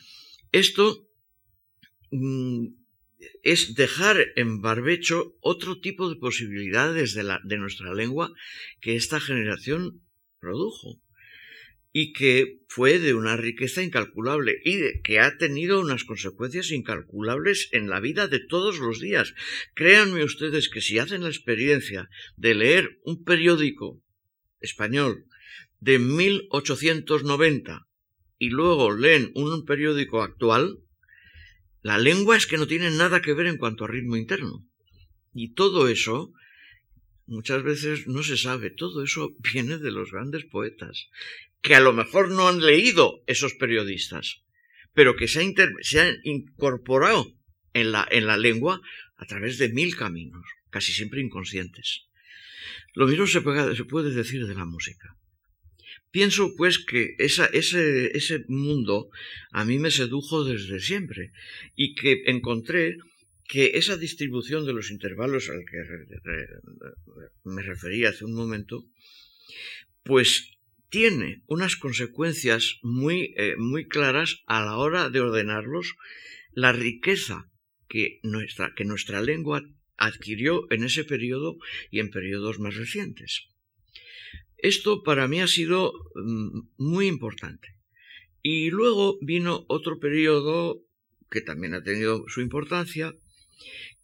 Speaker 2: esto mm, es dejar en barbecho otro tipo de posibilidades de, la, de nuestra lengua que esta generación produjo y que fue de una riqueza incalculable y que ha tenido unas consecuencias incalculables en la vida de todos los días. Créanme ustedes que si hacen la experiencia de leer un periódico español de 1890 y luego leen un periódico actual, la lengua es que no tiene nada que ver en cuanto a ritmo interno. Y todo eso muchas veces no se sabe, todo eso viene de los grandes poetas que a lo mejor no han leído esos periodistas, pero que se, han incorporado en la, en la lengua a través de mil caminos, casi siempre inconscientes. Lo mismo se puede, se puede decir de la música. Pienso pues que esa, ese, ese mundo a mí me sedujo desde siempre y que encontré que esa distribución de los intervalos al que me refería hace un momento, pues tiene unas consecuencias muy, eh, muy claras a la hora de ordenarlos, la riqueza que nuestra, que nuestra lengua adquirió en ese periodo y en periodos más recientes. Esto para mí ha sido mm, muy importante. Y luego vino otro periodo que también ha tenido su importancia,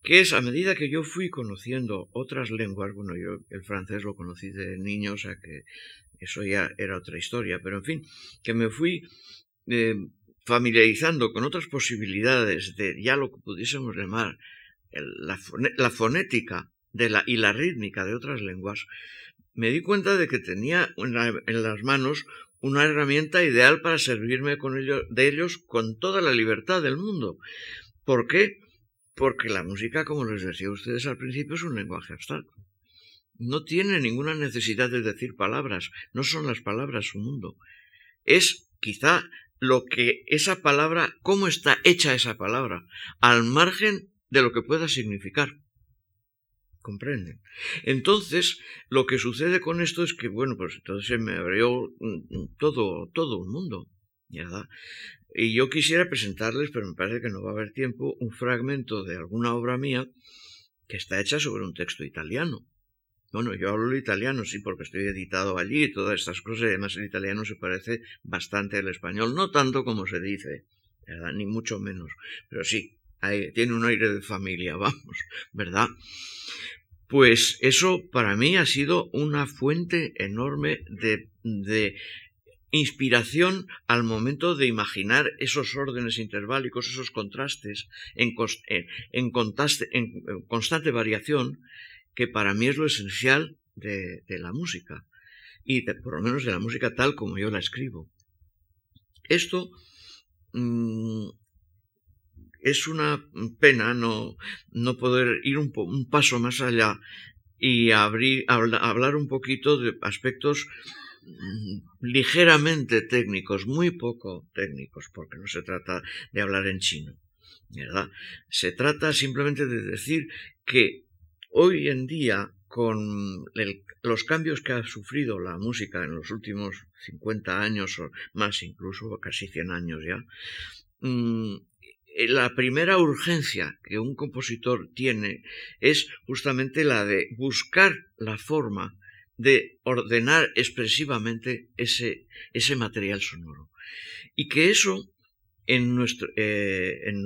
Speaker 2: que es a medida que yo fui conociendo otras lenguas, bueno, yo el francés lo conocí de niño, o sea que eso ya era otra historia, pero en fin, que me fui eh, familiarizando con otras posibilidades de ya lo que pudiésemos llamar la, fonética de la, y la rítmica de otras lenguas, me di cuenta de que tenía en, las manos una herramienta ideal para servirme con de ellos con toda la libertad del mundo. ¿Por qué? Porque la música, como les decía ustedes al principio, es un lenguaje abstracto no tiene ninguna necesidad de decir palabras, no son las palabras su mundo. Es quizá lo que esa palabra, cómo está hecha esa palabra, al margen de lo que pueda significar. ¿Comprenden? Entonces, lo que sucede con esto es que, bueno, pues entonces se me abrió todo, todo un mundo, ¿verdad? Y yo quisiera presentarles, pero me parece que no va a haber tiempo, un fragmento de alguna obra mía que está hecha sobre un texto italiano. Bueno, yo hablo italiano, sí, porque estoy editado allí y todas estas cosas, y además el italiano se parece bastante al español, no tanto como se dice, ni mucho menos, pero sí, tiene un aire de familia, vamos, ¿verdad? Pues eso para mí ha sido una fuente enorme de, de inspiración al momento de imaginar esos órdenes interválicos, esos contrastes en, en, constante variación, que para mí es lo esencial de, la música, y por lo menos de la música tal como yo la escribo. Esto mm, es una pena no, no poder ir un, paso más allá y abrir, hablar un poquito de aspectos mm, ligeramente técnicos, muy poco técnicos, porque no se trata de hablar en chino, ¿verdad? Se trata simplemente de decir que hoy en día, con los cambios que ha sufrido la música en los últimos 50 años o más incluso, casi 100 años ya, mm, eh, la primera urgencia que un compositor tiene es justamente la de buscar la forma de ordenar expresivamente ese, material sonoro. Y que eso en nuestro, eh, en,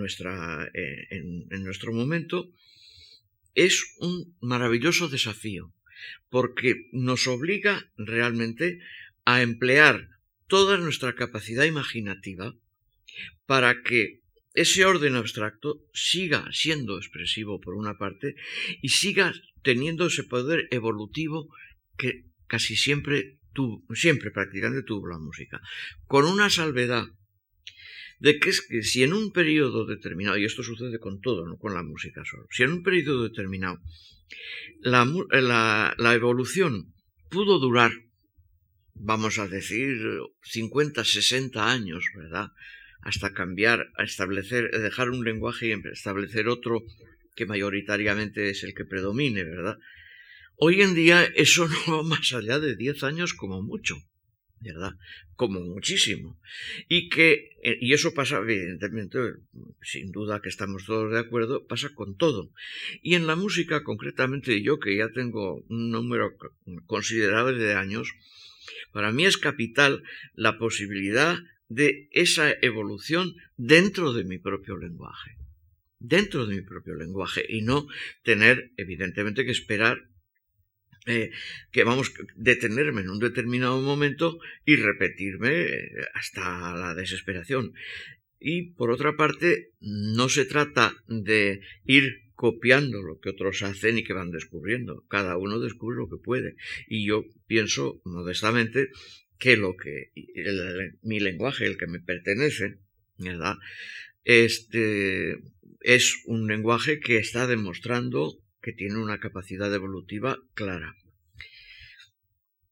Speaker 2: eh, en nuestro momento es un maravilloso desafío, porque nos obliga realmente a emplear toda nuestra capacidad imaginativa para que ese orden abstracto siga siendo expresivo por una parte y siga teniendo ese poder evolutivo que casi siempre tuvo, siempre prácticamente tuvo la música, con una salvedad de que es que si en un periodo determinado, y esto sucede con todo, no con la música solo, si en un periodo determinado la, la, la evolución pudo durar, vamos a decir, 50, 60 años, ¿verdad? hasta cambiar, a establecer, dejar un lenguaje y establecer otro que mayoritariamente es el que predomine, ¿verdad? Hoy en día eso no va más allá de 10 años como mucho, ¿verdad? Como muchísimo. Y que, eh, y eso pasa, evidentemente, sin duda que estamos todos de acuerdo, pasa con todo. Y en la música, concretamente yo, que ya tengo un número considerable de años, para mí es capital la posibilidad de esa evolución dentro de mi propio lenguaje, dentro de mi propio lenguaje y no tener evidentemente que esperar eh, que vamos detenerme en un determinado momento y repetirme eh, hasta la desesperación. Y por otra parte, no se trata de ir copiando lo que otros hacen y que van descubriendo. Cada uno descubre lo que puede. Y yo pienso modestamente que lo que mi lenguaje, el que me pertenece, ¿verdad? Este es un lenguaje que está demostrando que tiene una capacidad evolutiva clara.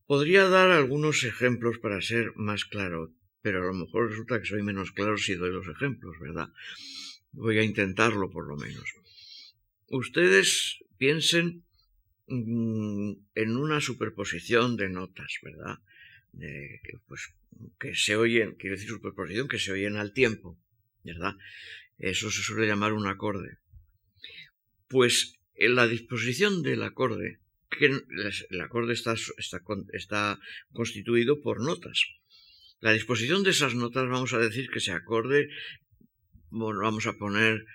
Speaker 2: Podría dar algunos ejemplos para ser más claro, pero a lo mejor resulta que soy menos claro si doy los ejemplos, ¿verdad? Voy a intentarlo por lo menos. Ustedes piensen mm, en una superposición de notas, ¿verdad? pues, que se oyen, quiero decir superposición, que se oyen al tiempo, ¿verdad? Eso se suele llamar un acorde. Pues la disposición del acorde, que el acorde está, está, está constituido por notas. La disposición de esas notas, vamos a decir que se acorde, bueno, vamos a poner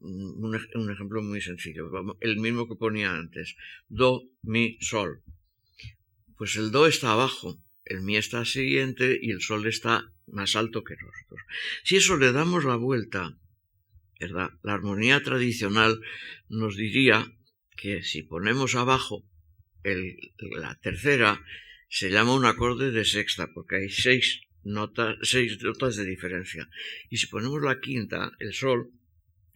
Speaker 2: un, un, ejemplo muy sencillo, el mismo que ponía antes, do, mi, sol. Pues el do está abajo, el mi está siguiente y el sol está más alto que nosotros. Si eso le damos la vuelta, ¿verdad? La armonía tradicional nos diría que si ponemos abajo la tercera, se llama un acorde de sexta, porque hay seis notas, seis notas de diferencia. Y si ponemos la quinta, el sol,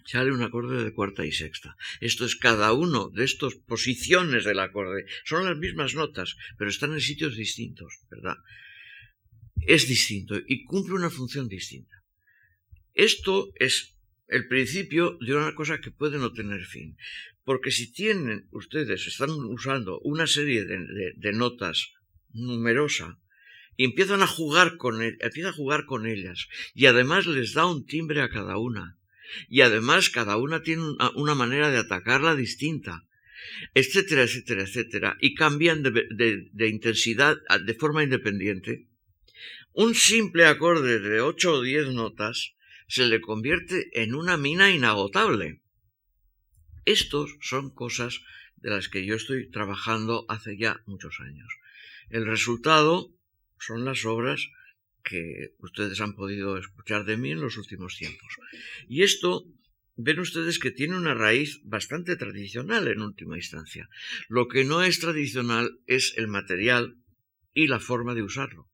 Speaker 2: sale un acorde de cuarta y sexta. Esto es cada uno de estas posiciones del acorde. Son las mismas notas, pero están en sitios distintos, ¿verdad? Es distinto y cumple una función distinta. Esto es el principio de una cosa que puede no tener fin. Porque si tienen ustedes, están usando una serie de, notas numerosa, y empiezan a jugar con empiezan a jugar con ellas y además les da un timbre a cada una y además cada una tiene una manera de atacarla distinta, etcétera, etcétera, etcétera, y cambian de, intensidad de forma independiente, un simple acorde de ocho o diez notas se le convierte en una mina inagotable. Estos son cosas de las que yo estoy trabajando hace ya muchos años. El resultado son las obras que ustedes han podido escuchar de mí en los últimos tiempos. Y esto ven ustedes que tiene una raíz bastante tradicional en última instancia. Lo que no es tradicional es el material y la forma de usarlo.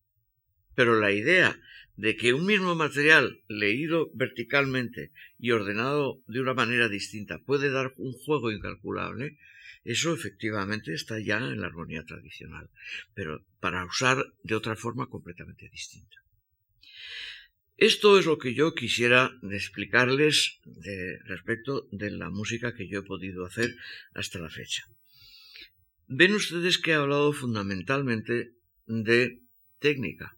Speaker 2: Pero la idea de que un mismo material leído verticalmente y ordenado de una manera distinta puede dar un juego incalculable, eso efectivamente está ya en la armonía tradicional, pero para usar de otra forma completamente distinta. Esto es lo que yo quisiera explicarles respecto de la música que yo he podido hacer hasta la fecha. Ven ustedes que he hablado fundamentalmente de técnica,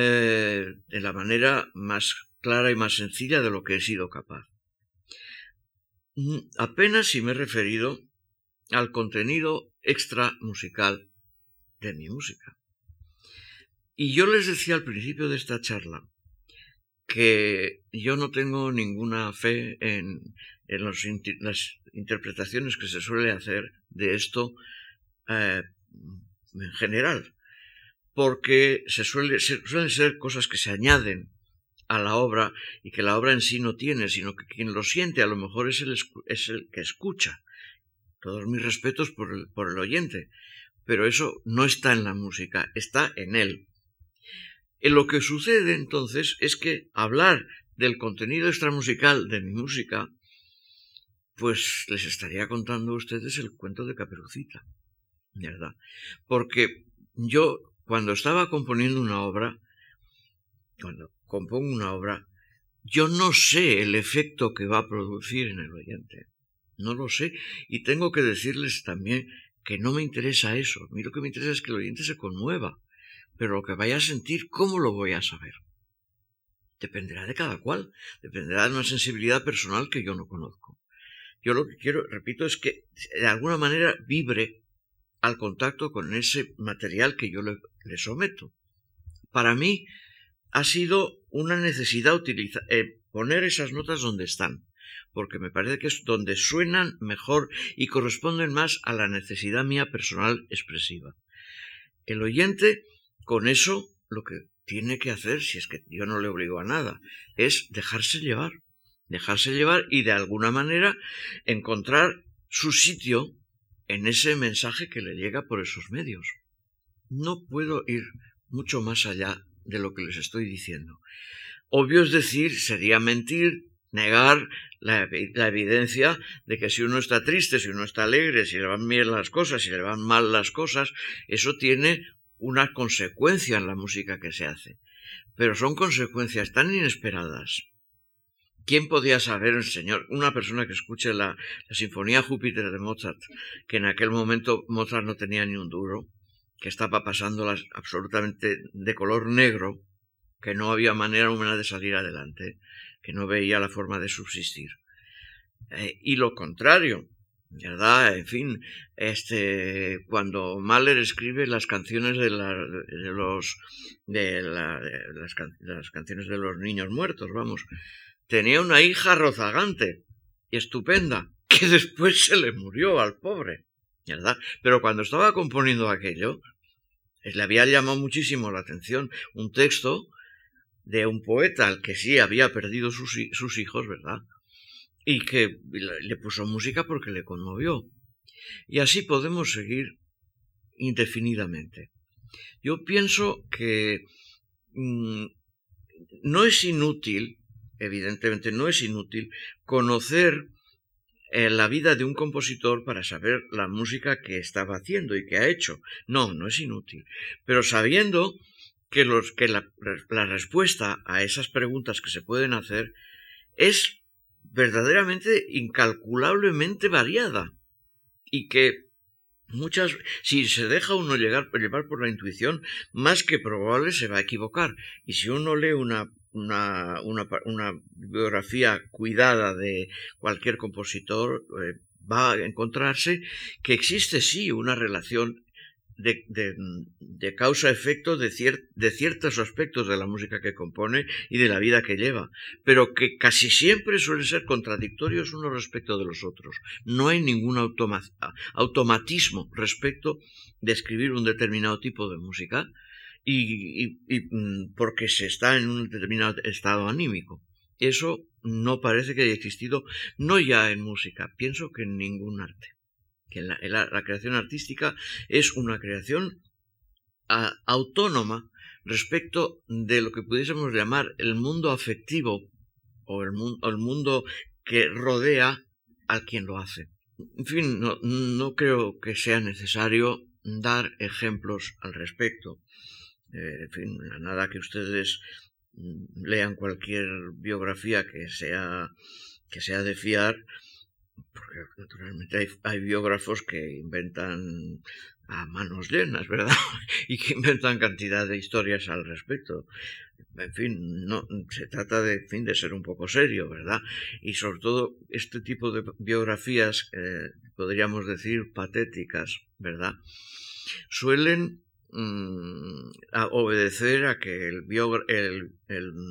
Speaker 2: eh, de la manera más clara y más sencilla de lo que he sido capaz. Mm, apenas si me he referido al contenido extra musical de mi música. Y yo les decía al principio de esta charla que yo no tengo ninguna fe en, las interpretaciones que se suele hacer de esto eh, en general porque se suele, suelen ser cosas que se añaden a la obra y que la obra en sí no tiene, sino que quien lo siente a lo mejor es el, es el que escucha. Todos mis respetos por el, por el oyente, pero eso no está en la música, está en él. En lo que sucede entonces es que hablar del contenido extramusical de mi música, pues les estaría contando a ustedes el cuento de Caperucita, ¿verdad? Porque yo cuando estaba componiendo una obra, cuando compongo una obra, yo no sé el efecto que va a producir en el oyente. No lo sé. Y tengo que decirles también que no me interesa eso. A mí lo que me interesa es que el oyente se conmueva. Pero lo que vaya a sentir, ¿cómo lo voy a saber? Dependerá de cada cual. Dependerá de una sensibilidad personal que yo no conozco. Yo lo que quiero, repito, es que de alguna manera vibre al contacto con ese material que yo le, someto. Para mí ha sido una necesidad utilizar, eh, poner esas notas donde están, porque me parece que es donde suenan mejor y corresponden más a la necesidad mía personal expresiva. El oyente, con eso, lo que tiene que hacer, si es que yo no le obligo a nada, es dejarse llevar, dejarse llevar y de alguna manera encontrar su sitio en ese mensaje que le llega por esos medios. No puedo ir mucho más allá de lo que les estoy diciendo. Obvio es decir, sería mentir, negar la, evidencia de que si uno está triste, si uno está alegre, si le van bien las cosas, si le van mal las cosas, eso tiene una consecuencia en la música que se hace. Pero son consecuencias tan inesperadas ¿Quién podía saber, señor, una persona que escuche la, Sinfonía Júpiter de Mozart, que en aquel momento Mozart no tenía ni un duro, que estaba pasándolas absolutamente de color negro, que no había manera humana de salir adelante, que no veía la forma de subsistir. Eh, y lo contrario, ¿verdad? En fin, este, cuando Mahler escribe las canciones de, los, de, las canciones de los niños muertos, vamos, tenía una hija rozagante estupenda, que después se le murió al pobre, Pero cuando estaba componiendo aquello, le había llamado muchísimo la atención un texto de un poeta al que sí había perdido sus, sus hijos, ¿verdad? Y que le puso música porque le conmovió. Y así podemos seguir indefinidamente. Yo pienso que mm, no es inútil evidentemente no es inútil conocer la vida de un compositor para saber la música que estaba haciendo y que ha hecho. No, no es inútil. Pero sabiendo que, los, que la, la respuesta a esas preguntas que se pueden hacer es verdaderamente incalculablemente variada y que muchas si se deja uno llegar, llevar por la intuición más que probable se va a equivocar y si uno lee una una, una, biografía cuidada de cualquier compositor, eh, va a encontrarse que existe sí una relación de, de, causa-efecto de, de, ciertos aspectos de la música que compone y de la vida que lleva, pero que casi siempre suelen ser contradictorios unos respecto de los otros. No hay ningún automatismo respecto de escribir un determinado tipo de música, y, mm, porque se está en un determinado estado anímico. Eso no parece que haya existido, no ya en música, pienso que en ningún arte. Que la, la, creación artística es una creación autónoma respecto de lo que pudiésemos llamar el mundo afectivo o el, el mundo que rodea a quien lo hace. En fin, no, no creo que sea necesario dar ejemplos al respecto. Eh, en fin, nada que ustedes mm, lean cualquier biografía que sea, que sea de fiar, porque naturalmente hay, hay biógrafos que inventan a manos llenas, ¿verdad? y que inventan cantidad de historias al respecto. En fin, no se trata de, fin, de ser un poco serio, ¿verdad? Y sobre todo este tipo de biografías, eh, podríamos decir patéticas, ¿verdad? Suelen mm, obedecer a que el,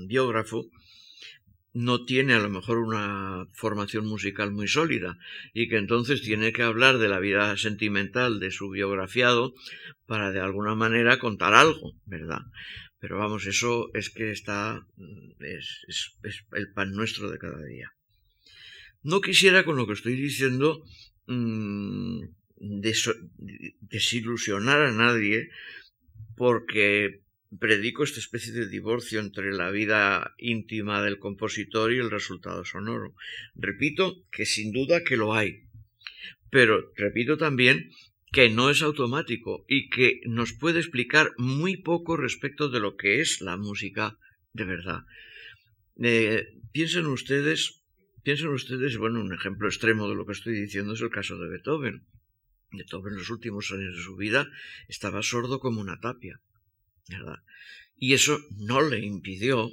Speaker 2: biógrafo no tiene a lo mejor una formación musical muy sólida y que entonces tiene que hablar de la vida sentimental de su biografiado para de alguna manera contar algo, ¿verdad? Pero vamos, eso es que está, mm, es, el pan nuestro de cada día. No quisiera con lo que estoy diciendo desilusionar a nadie porque predico esta especie de divorcio entre la vida íntima del compositor y el resultado sonoro. Repito que sin duda que lo hay, pero repito también que no es automático y que nos puede explicar muy poco respecto de lo que es la música de verdad. Eh, piensen ustedes, piensen ustedes, bueno, un ejemplo extremo de lo que estoy diciendo es el caso de Beethoven. Beethoven en los últimos años de su vida estaba sordo como una tapia. Y eso no le impidió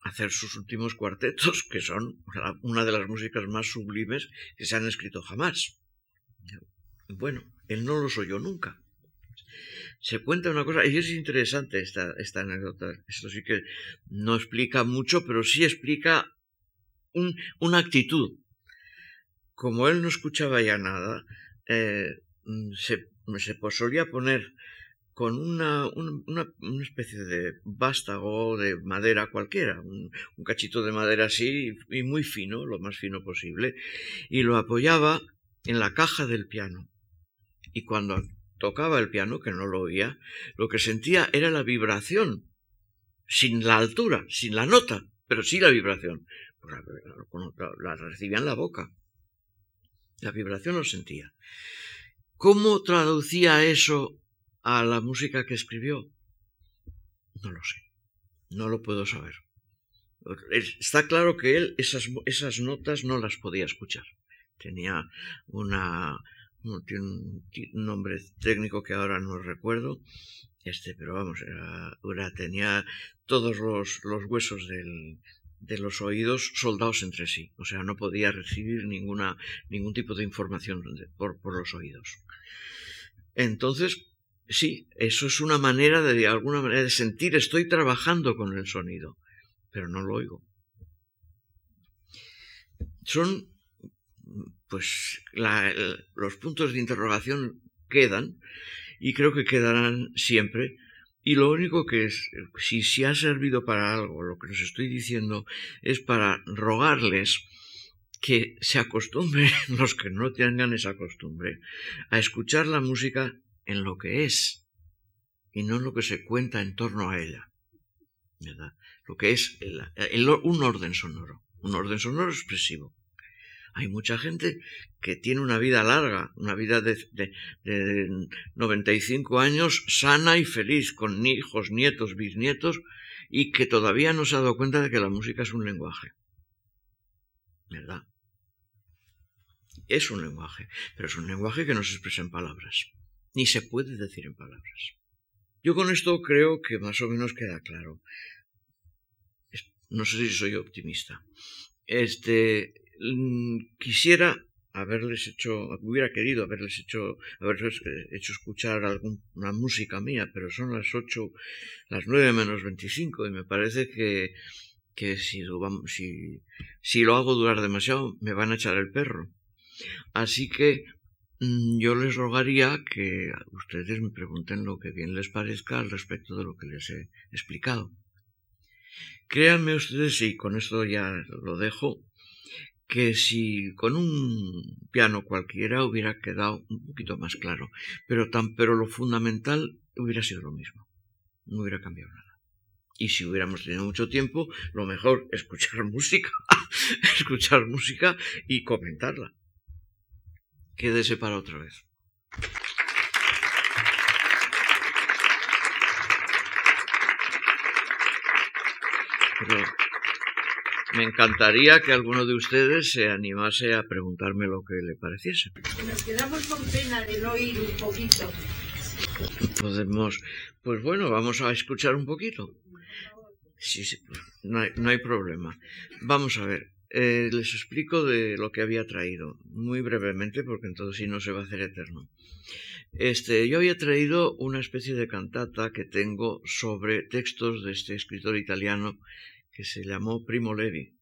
Speaker 2: hacer sus últimos cuartetos, que son una de las músicas más sublimes que se han escrito jamás. Bueno, él no los oyó nunca. Se cuenta una cosa, y es interesante esta, esta anécdota. Esto sí que no explica mucho, pero sí explica una actitud. Como él no escuchaba ya nada, eh, se, se solía poner con una, una, una, especie de vástago de madera cualquiera, un, cachito de madera así y muy fino, lo más fino posible, y lo apoyaba en la caja del piano. Y cuando tocaba el piano, que no lo oía, lo que sentía era la vibración, sin la altura, sin la nota, pero sí la vibración. La, la recibía en la boca. La vibración lo sentía. ¿Cómo traducía eso a la música que escribió? No lo sé, no lo puedo saber. Está claro que él esas, esas notas no las podía escuchar. Tenía una, un nombre técnico que ahora no recuerdo, este, pero vamos, era, tenía todos los, los huesos del, de los oídos soldados entre sí, o sea, no podía recibir ninguna, ningún tipo de información por, por los oídos. Entonces, Sí, eso es una manera de, de alguna manera de sentir, estoy trabajando con el sonido, pero no lo oigo. Son, pues, los puntos de interrogación quedan y creo que quedarán siempre. Y lo único que es, si, si ha servido para algo, lo que os estoy diciendo, es para rogarles que se acostumbren, los que no tengan esa costumbre, a escuchar la música en lo que es y no en lo que se cuenta en torno a ella. ¿verdad? Lo que es un orden sonoro, un orden sonoro expresivo. Hay mucha gente que tiene una vida larga, una vida de, de, de 95 años sana y feliz, con hijos, nietos, bisnietos, y que todavía no se ha dado cuenta de que la música es un lenguaje. ¿Verdad? Es un lenguaje, pero es un lenguaje que no se expresa en palabras ni se puede decir en palabras. Yo con esto creo que más o menos queda claro. No sé si soy optimista. Este, quisiera haberles hecho, hubiera querido haberles hecho, haberles eh, hecho escuchar alguna música mía, pero son las ocho, las nueve menos veinticinco y me parece que, que si, lo, si lo hago durar demasiado me van a echar el perro. Así que mm, yo les rogaría que ustedes me pregunten lo que bien les parezca al respecto de lo que les he explicado. Créanme ustedes, y con esto ya lo dejo, que si con un piano cualquiera hubiera quedado un poquito más claro, pero, tan, pero lo fundamental hubiera sido lo mismo, no hubiera cambiado nada. Y si hubiéramos tenido mucho tiempo, lo mejor escuchar música, escuchar música y comentarla. Quédese para otra vez. Pero me encantaría que alguno de ustedes se animase a preguntarme lo que le pareciese.
Speaker 3: Nos quedamos con pena de no oír un poquito.
Speaker 2: Podemos, pues bueno, vamos a escuchar un poquito. Sí, sí, no hay, no hay problema. Vamos a ver, eh, les explico de lo que había traído, muy brevemente, porque entonces si no se va a hacer eterno. Este, yo había traído una especie de cantata que tengo sobre textos de este escritor italiano que se llamó Primo Levi,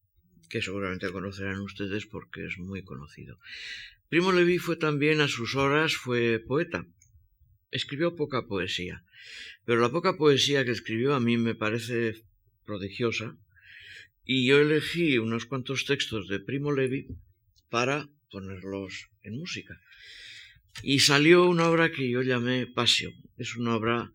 Speaker 2: que seguramente conocerán ustedes porque es muy conocido. Primo Levi fue también a sus horas, fue poeta. Escribió poca poesía, pero la poca poesía que escribió a mí me parece prodigiosa, y yo elegí unos cuantos textos de Primo Levi para ponerlos en música. Y salió una obra que yo llamé Pasio. Es una obra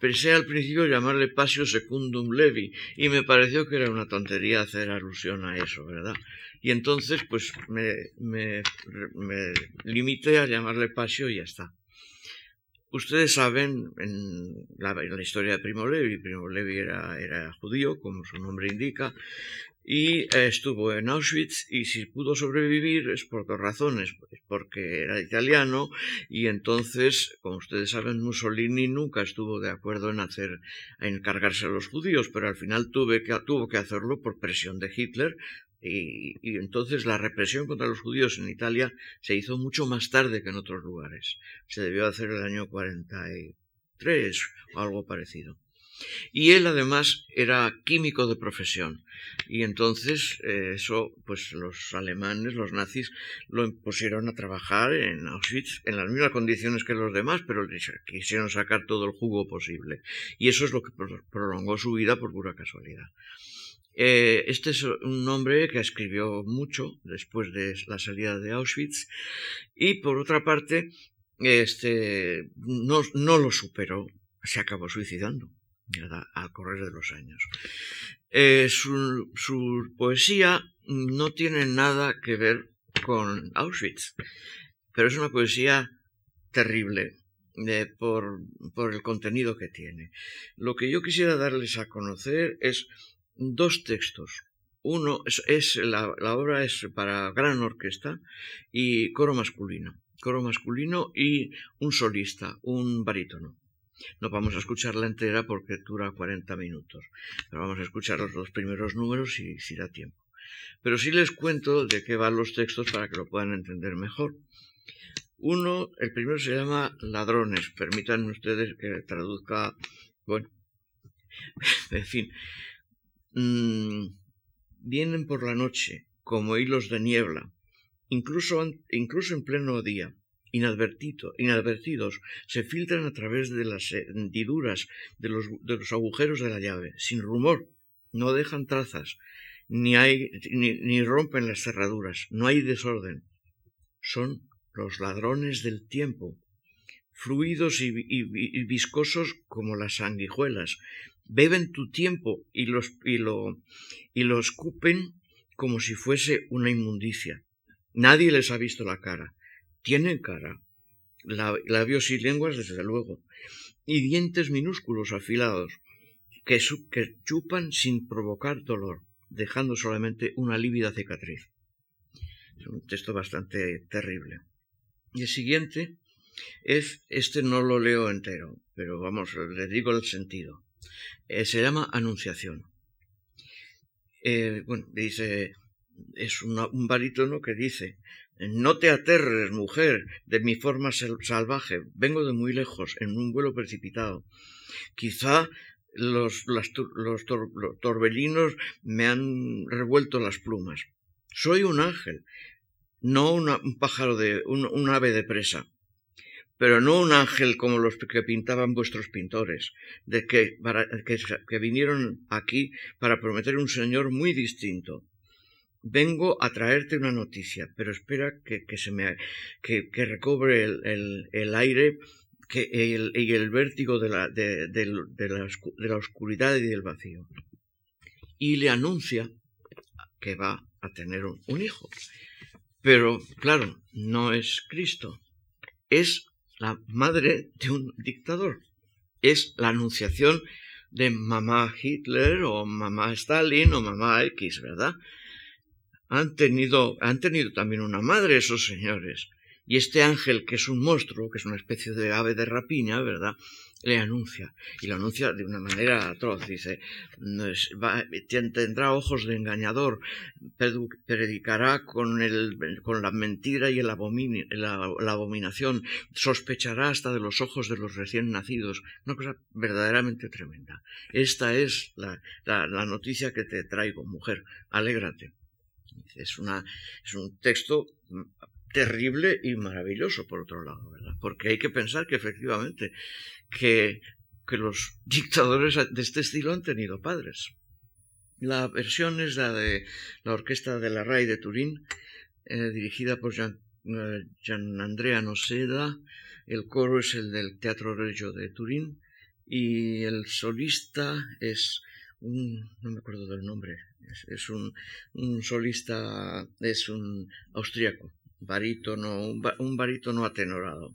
Speaker 2: pensé al principio llamarle Pasio Secundum Levi y me pareció que era una tontería hacer alusión a eso, ¿verdad? Y entonces pues me, me, limité a llamarle Pasio y ya está. Ustedes saben en la, historia de Primo Levi, Primo Levi era judío, como su nombre indica, y eh, estuvo en Auschwitz y si pudo sobrevivir es por dos razones, porque era italiano y entonces, como ustedes saben, Mussolini nunca estuvo de acuerdo en hacer, en encargarse a los judíos, pero al final tuve que, tuvo que hacerlo por presión de Hitler y, y, entonces la represión contra los judíos en Italia se hizo mucho más tarde que en otros lugares. Se debió hacer el año 43 o algo parecido. Y él además era químico de profesión. Y entonces eh, eso, pues los alemanes, los nazis, lo pusieron a trabajar en Auschwitz en las mismas condiciones que los demás, pero quisieron sacar todo el jugo posible. Y eso es lo que prolongó su vida por pura casualidad. Eh, este es un hombre que escribió mucho después de la salida de Auschwitz y por otra parte este, no, no lo superó, se acabó suicidando al correr de los años. Eh, su, poesía no tiene nada que ver con Auschwitz, pero es una poesía terrible eh, por, el contenido que tiene. Lo que yo quisiera darles a conocer es dos textos. Uno es, la, la, obra es para gran orquesta y coro masculino, coro masculino y un solista, un barítono. No vamos a escucharla entera porque dura 40 minutos, pero vamos a escuchar los dos primeros números si, da tiempo. Pero sí les cuento de qué van los textos para que lo puedan entender mejor. Uno, el primero se llama Ladrones. Permítanme ustedes que traduzca. Bueno, en fin. Mm, vienen por la noche como hilos de niebla, incluso, incluso en pleno día inadvertidos se filtran a través de las hendiduras de los, de los agujeros de la llave, sin rumor, no dejan trazas, ni, hay, ni, rompen las cerraduras, no hay desorden. Son los ladrones del tiempo, fluidos y, viscosos como las sanguijuelas. Beben tu tiempo y, los, y, lo, y lo escupen como si fuese una inmundicia. Nadie les ha visto la cara. Tienen cara, labios y lenguas desde luego, y dientes minúsculos afilados, que, chupan sin provocar dolor, dejando solamente una lívida cicatriz. Es un texto bastante terrible. Y el siguiente es, este no lo leo entero, pero vamos, le digo el sentido. Eh, se llama Anunciación. Eh, bueno, dice, es un barítono que dice, no te aterres, mujer, de mi forma salvaje. Vengo de muy lejos, en un vuelo precipitado. Quizá los, los, torbellinos me han revuelto las plumas. Soy un ángel. no un pájaro de un, ave de presa, pero no un ángel como los que pintaban vuestros pintores, de que, vinieron aquí para prometer un Señor muy distinto. Vengo a traerte una noticia, pero espera que, se me que, recobre el, aire que, y el vértigo de la, de, la, de la oscuridad y del vacío. Y le anuncia que va a tener un hijo. Pero, claro, no es Cristo, es la madre de un dictador, es la anunciación de mamá Hitler o mamá Stalin o mamá X, ¿verdad? Han tenido, han tenido también una madre esos señores. Y este ángel, que es un monstruo, que es una especie de ave de rapiña, ¿verdad? le anuncia, y lo anuncia de una manera atroz, dice, tendrá ojos de engañador, predicará con, el, con la mentira y el la, abominación, sospechará hasta de los ojos de los recién nacidos, una cosa verdaderamente tremenda. Esta es la, la, noticia que te traigo, mujer, alégrate. Es, una, es un texto terrible y maravilloso por otro lado, ¿verdad? Porque hay que pensar que efectivamente que, que los dictadores de este estilo han tenido padres. La versión es la de la orquesta de la RAI de Turín, eh, dirigida por Gian, eh, Andrea Noseda, el coro es el del Teatro Regio de Turín y el solista es un, no me acuerdo del nombre, es, un, un, solista, es un austriaco, barítono, un, un barítono atenorado.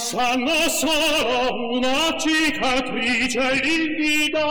Speaker 4: sanno solo una cicatrice livida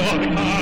Speaker 4: estos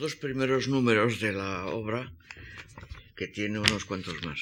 Speaker 4: dos primeros números de la obra, que tiene unos cuantos más.